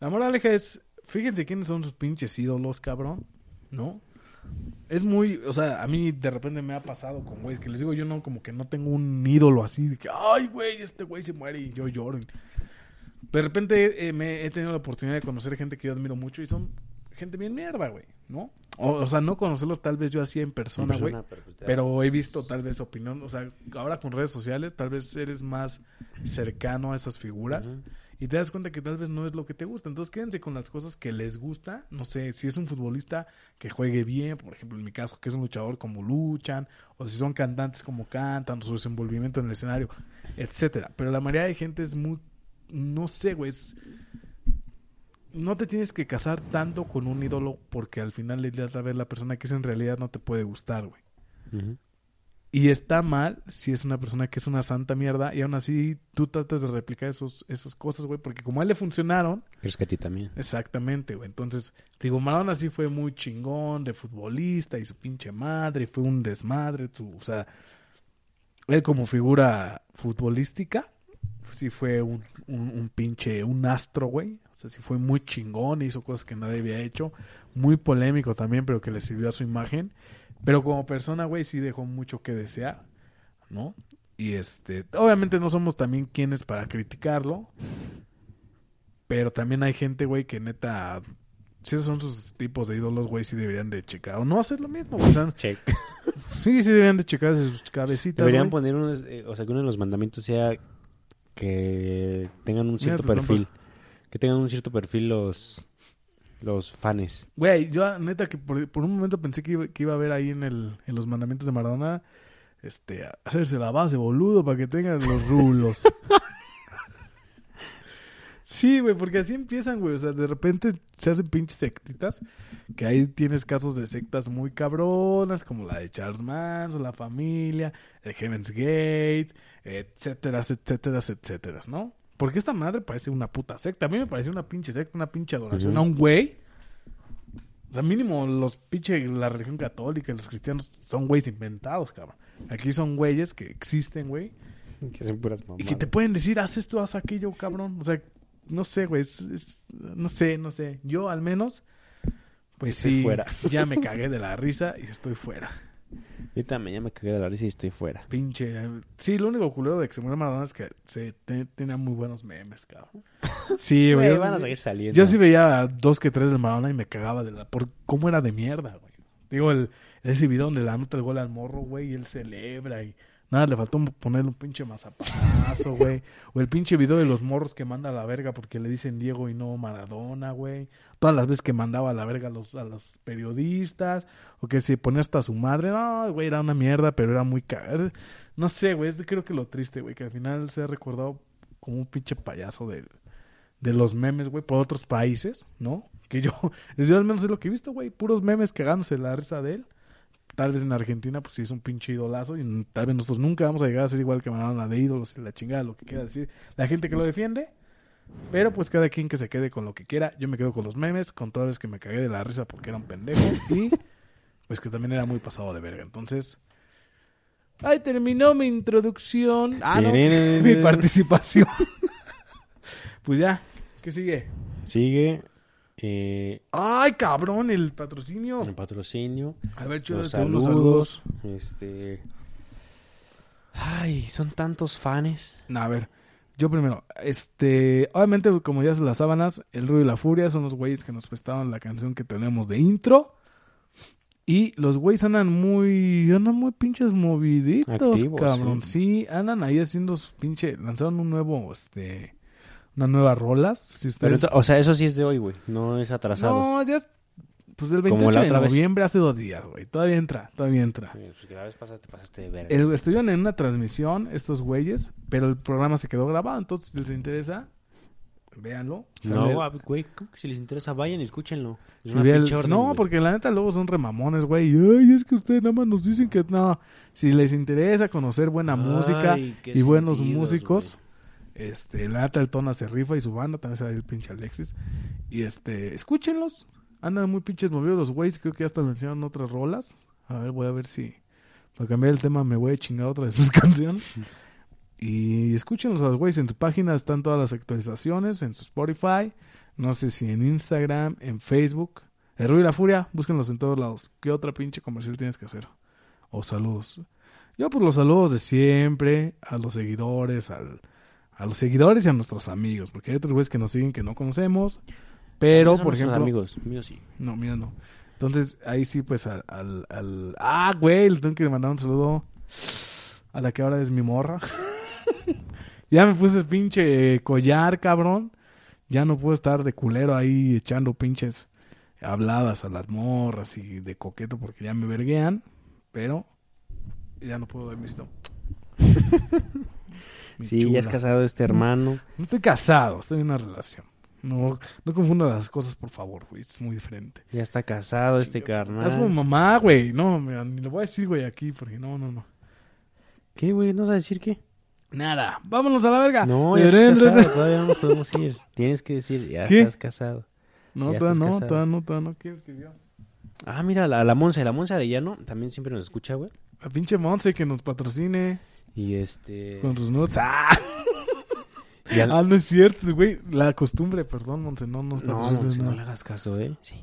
La moraleja es, fíjense quiénes son sus pinches ídolos, cabrón, ¿no? Es muy, o sea, a mí de repente me ha pasado con güeyes que les digo, yo no, como que no tengo un ídolo así, de que, ay, güey, este güey se muere y yo lloro. De repente eh, me he tenido la oportunidad de conocer gente que yo admiro mucho y son gente bien mierda, güey, ¿no? O, o sea, no conocerlos tal vez yo así en persona, güey. pero, pues, Pero he visto tal vez opinión, o sea, ahora con redes sociales tal vez eres más cercano a esas figuras y te das cuenta que tal vez no es lo que te gusta. Entonces quédense con las cosas que les gusta. No sé, si es un futbolista que juegue bien, por ejemplo en mi caso, que es un luchador como luchan, o si son cantantes como cantan, su desenvolvimiento en el escenario, etcétera. Pero la mayoría de gente es muy, no sé, güey, es- no te tienes que casar tanto con un ídolo porque al final le das a ver la persona que es en realidad no te puede gustar, güey. Y está mal si es una persona que es una santa mierda y aún así tú tratas de replicar esos, esas cosas, güey, porque como a él le funcionaron, ¿Crees que a ti también? exactamente, güey. Entonces, digo, Maradona sí fue muy chingón de futbolista y su pinche madre, y fue un desmadre, tú, o sea, él como figura futbolística, sí fue un, un, un pinche, un astro, güey. O sea, sí fue muy chingón, hizo cosas que nadie había hecho, muy polémico también, pero que le sirvió a su imagen. Pero como persona, güey, sí dejó mucho que desear, ¿no? Y este, obviamente no somos también quienes para criticarlo, pero también hay gente, güey, que neta, si esos son sus tipos de ídolos, güey, sí deberían de checar. O no hacer lo mismo, güey. Check. <laughs> sí, sí deberían de checar sus cabecitas, Deberían poner unos, eh, o sea, que uno de los mandamientos sea que tengan un cierto perfil. Que tengan un cierto perfil los los fans. Güey, yo neta que por, por un momento pensé que iba, que iba a ver ahí en, el, en los mandamientos de Maradona, este, hacerse la base, boludo, para que tengan los rulos. <laughs> sí, güey, porque así empiezan, güey. O sea, de repente se hacen pinches sectitas, que ahí tienes casos de sectas muy cabronas, como la de Charles Manson, la familia, el Heaven's Gate, etcétera, etcétera, etcétera, ¿no? Porque esta madre parece una puta secta. A mí me parece una pinche secta, una pinche adoración Ujú. a un güey. O sea, mínimo los pinche, la religión católica y los cristianos son güeyes inventados, cabrón. Aquí son güeyes que existen, güey. Que son puras Y mamadas. que te pueden decir, haz esto, haz aquello, cabrón. O sea, no sé, güey. es- es- no sé, no sé. Yo al menos, pues Estoy sí, fuera. ya me cagué de la risa y estoy fuera. Yo también ya me cagué de la risa y estoy fuera. Pinche. eh, Sí, lo único culero de que se muere Maradona es que se te- tenía muy buenos memes, cabrón. <laughs> Sí, güey. Van a seguir saliendo. Yo sí veía dos que tres de Maradona y me cagaba de la... Por cómo era de mierda, güey. Digo, el, ese video donde le anota el gol al morro, güey, y él celebra y... Nada, le faltó ponerle un pinche mazapanazo, güey. O el pinche video de los morros que manda a la verga porque le dicen Diego y no Maradona, güey. Todas las veces que mandaba a la verga a los, a los periodistas. O que se ponía hasta su madre. No, güey, era una mierda, pero era muy cagado. No sé, güey, es creo que lo triste, güey, que al final se ha recordado como un pinche payaso de, de los memes, güey, por otros países, ¿no? Que yo, <laughs> yo al menos es lo que he visto, güey, puros memes cagándose la risa de él. tal vez en Argentina, pues sí es un pinche idolazo. Y tal vez nosotros nunca vamos a llegar a ser igual que Maradona de ídolos y la chingada, lo que quiera decir. La gente que lo defiende. Pero pues cada quien que se quede con lo que quiera. Yo me quedo con los memes, con todas las que me cagué de la risa porque era un pendejo. <laughs> Y pues que también era muy pasado de verga. Entonces. Ahí terminó mi introducción. Ah, no, mi participación. <laughs> pues ya, ¿qué sigue? Sigue. Eh, Ay, cabrón, el patrocinio. el patrocinio. A ver, Los chulo, saludos. unos saludos. Este. Ay, son tantos fans. A ver, yo primero. Este, obviamente, como ya son las sábanas, el ruido y la furia son los güeyes que nos prestaron la canción que tenemos de intro. Y los güeyes andan muy, andan muy pinches moviditos, Activos, cabrón. sí. Sí. andan ahí haciendo sus pinche, lanzaron un nuevo, este, unas nuevas rolas. Si Pero, ustedes... esto- o sea, eso sí es de hoy, güey. No es atrasado. no, ya, es- pues el Como 28 la de vez. noviembre, hace dos días, güey. Todavía entra, todavía entra. Eh, pues que la vez pasada te pasaste de verga. El- estuvieron en una transmisión estos güeyes, pero el programa se quedó grabado, entonces si les interesa, véanlo. No, ah, güey, creo que si les interesa, vayan y escúchenlo. Es si una el- orden, no, güey. porque la neta luego son remamones, güey. y, Ay, es que ustedes nada más nos dicen que no. Si les interesa conocer buena música Ay, y buenos músicos, este, la neta el Tona se rifa y su banda también sale el pinche Alexis. Y este, escúchenlos. Andan muy pinches movidos los güeyes, creo que hasta mencionaron otras rolas. A ver, voy a ver si para cambiar el tema me voy a chingar otra de sus <laughs> canciones. Y escúchenlos a los güeyes en su página, están todas las actualizaciones en su Spotify, no sé si en Instagram, en Facebook. El Ruido y la Furia, búsquenlos en todos lados. ¿Qué otra pinche comercial tienes que hacer? O saludos. Yo por los saludos de siempre, a los seguidores, al, a los seguidores y a nuestros amigos, porque hay otros güeyes que nos siguen que no conocemos, pero por ejemplo... amigos, míos sí. No, mira, no. Entonces, ahí sí, pues, al, al, al- Ah, güey, le tengo que mandar un saludo a la que ahora es mi morra. <laughs> ya me puse el pinche collar, cabrón. Ya no puedo estar de culero ahí echando pinches habladas a las morras y de coqueto porque ya me verguean. Pero ya no puedo dar visto. <laughs> Sí, ya es casado este hermano. No estoy casado, estoy en una relación. No, no confunda las cosas, por favor, güey. Es muy diferente. Ya está casado este Es como carnal. mamá, güey. No, mira, ni lo voy a decir, güey, aquí, porque no, no, no. ¿Qué, güey? ¿No vas a decir qué? Nada. Vámonos a la verga. No, ya estás casado, todavía no nos podemos ir. Tienes que decir, ya ¿Qué? estás casado. No, estás no, casado. todavía no, todavía no. ¿Quién escribió? Ah, mira, la, la Monse, la Monse Arellano también siempre nos escucha, güey. A pinche Monse que nos patrocine Y este... con sus nudes. <laughs> ¡Ah! Al- Ah, no es cierto, güey. La costumbre, perdón, Monse, no nos No. Monse, no le hagas caso, ¿eh? Sí.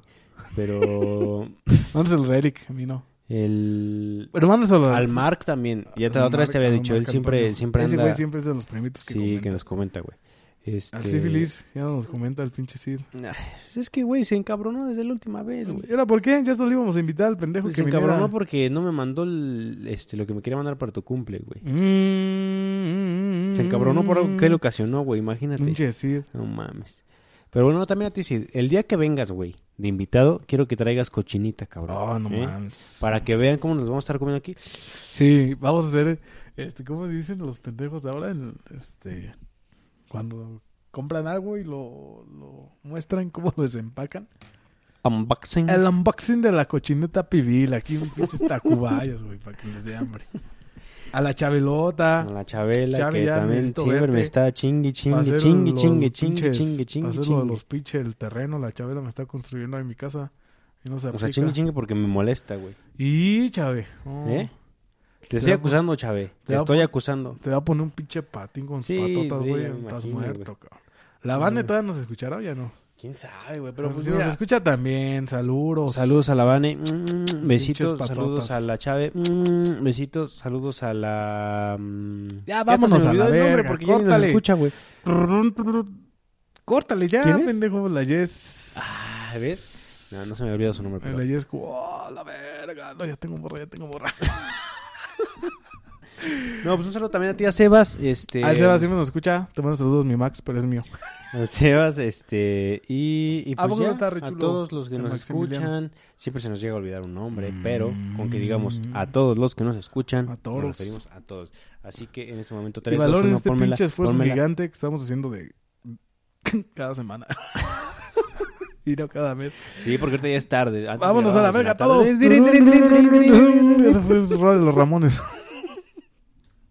Pero <laughs> Mándaselos a Eric, a mí no. el... Pero mándaselos Al Mark también. Ya te, otra vez te había dicho, él siempre, siempre Ese anda... güey siempre es de los primitos que sí, comenta. que nos comenta, güey. Este... Al sífilis, ya nos comenta el pinche Sid. Ay, pues es que, güey, se encabronó desde la última vez, güey. ¿Y ahora por qué? Ya hasta lo íbamos a invitar al pendejo Pues que se viniera. encabronó porque no me mandó el, este, lo que me quería mandar para tu cumple, güey. Mm, Se encabronó por algo que le ocasionó, güey, imagínate. Pinche Sid. No mames. Pero bueno, también a ti, sí. El día que vengas, güey, de invitado, quiero que traigas cochinita, cabrón. Oh, no ¿eh? mames. Para que vean cómo nos vamos a estar comiendo aquí. Sí, vamos a hacer, este, ¿cómo se dicen los pendejos ahora? El, este, cuando compran algo y lo, lo muestran, cómo lo desempacan. Unboxing. El unboxing de la cochineta pibil, aquí un pinches tacubayas, güey, para que les dé hambre. A la chabelota. A la Chabela, Chave, que también siempre me verte. está chingui, pa' chingue, hacer chingue, los chingue, chingue, pinches- chingue, pa' chingue, hacer lo de chingue. los pinches, el terreno, la chabela me está construyendo en mi casa. Y no se O sea, chingue, chingue porque me molesta, güey. Y, chave. no, ¿Eh? Te Te estoy acusando, Chave. Te te estoy acusando. Te va a poner un pinche patín con sus Sí, patotas, sí, güey. me Estás muerto, cabrón. ¿La Vane todavía nos escuchará o ya no? ¿Quién sabe, güey? Pero pues si nos escucha también, saludos. Saludos a la Vane. Mm, Besitos, Pinches saludos patotas. a la Chave. Mm, Besitos, saludos a la... mm, Ya, vámonos se a la olvidó el nombre verga, porque ya ni nos córtale. escucha, güey. Córtale ya, ¿Quién es? pendejo. La Yes. Ah, ¿ves? No, no se me olvidó su nombre. La pero- Yes, oh, la verga. No, ya tengo morra, ya tengo morra. <laughs> No, pues un saludo también a ti, a Sebas. Este... Al Sebas siempre nos escucha. Te mando saludos, mi Max, pero es mío. Al Sebas, este... Y, y ¿A pues ya, a todos los que el nos escuchan. Siempre se nos llega a olvidar un nombre, Mm. pero con que digamos a todos los que nos escuchan, A todos. nos referimos a todos. Así que en este momento... Y tres, dos, valoren uno, este pinche esfuerzo gigante que estamos haciendo de <laughs> cada semana. <laughs> Y no cada mes. Sí, porque ahorita ya es tarde. Antes Vámonos a la verga todos. Eso fue el de los Ramones.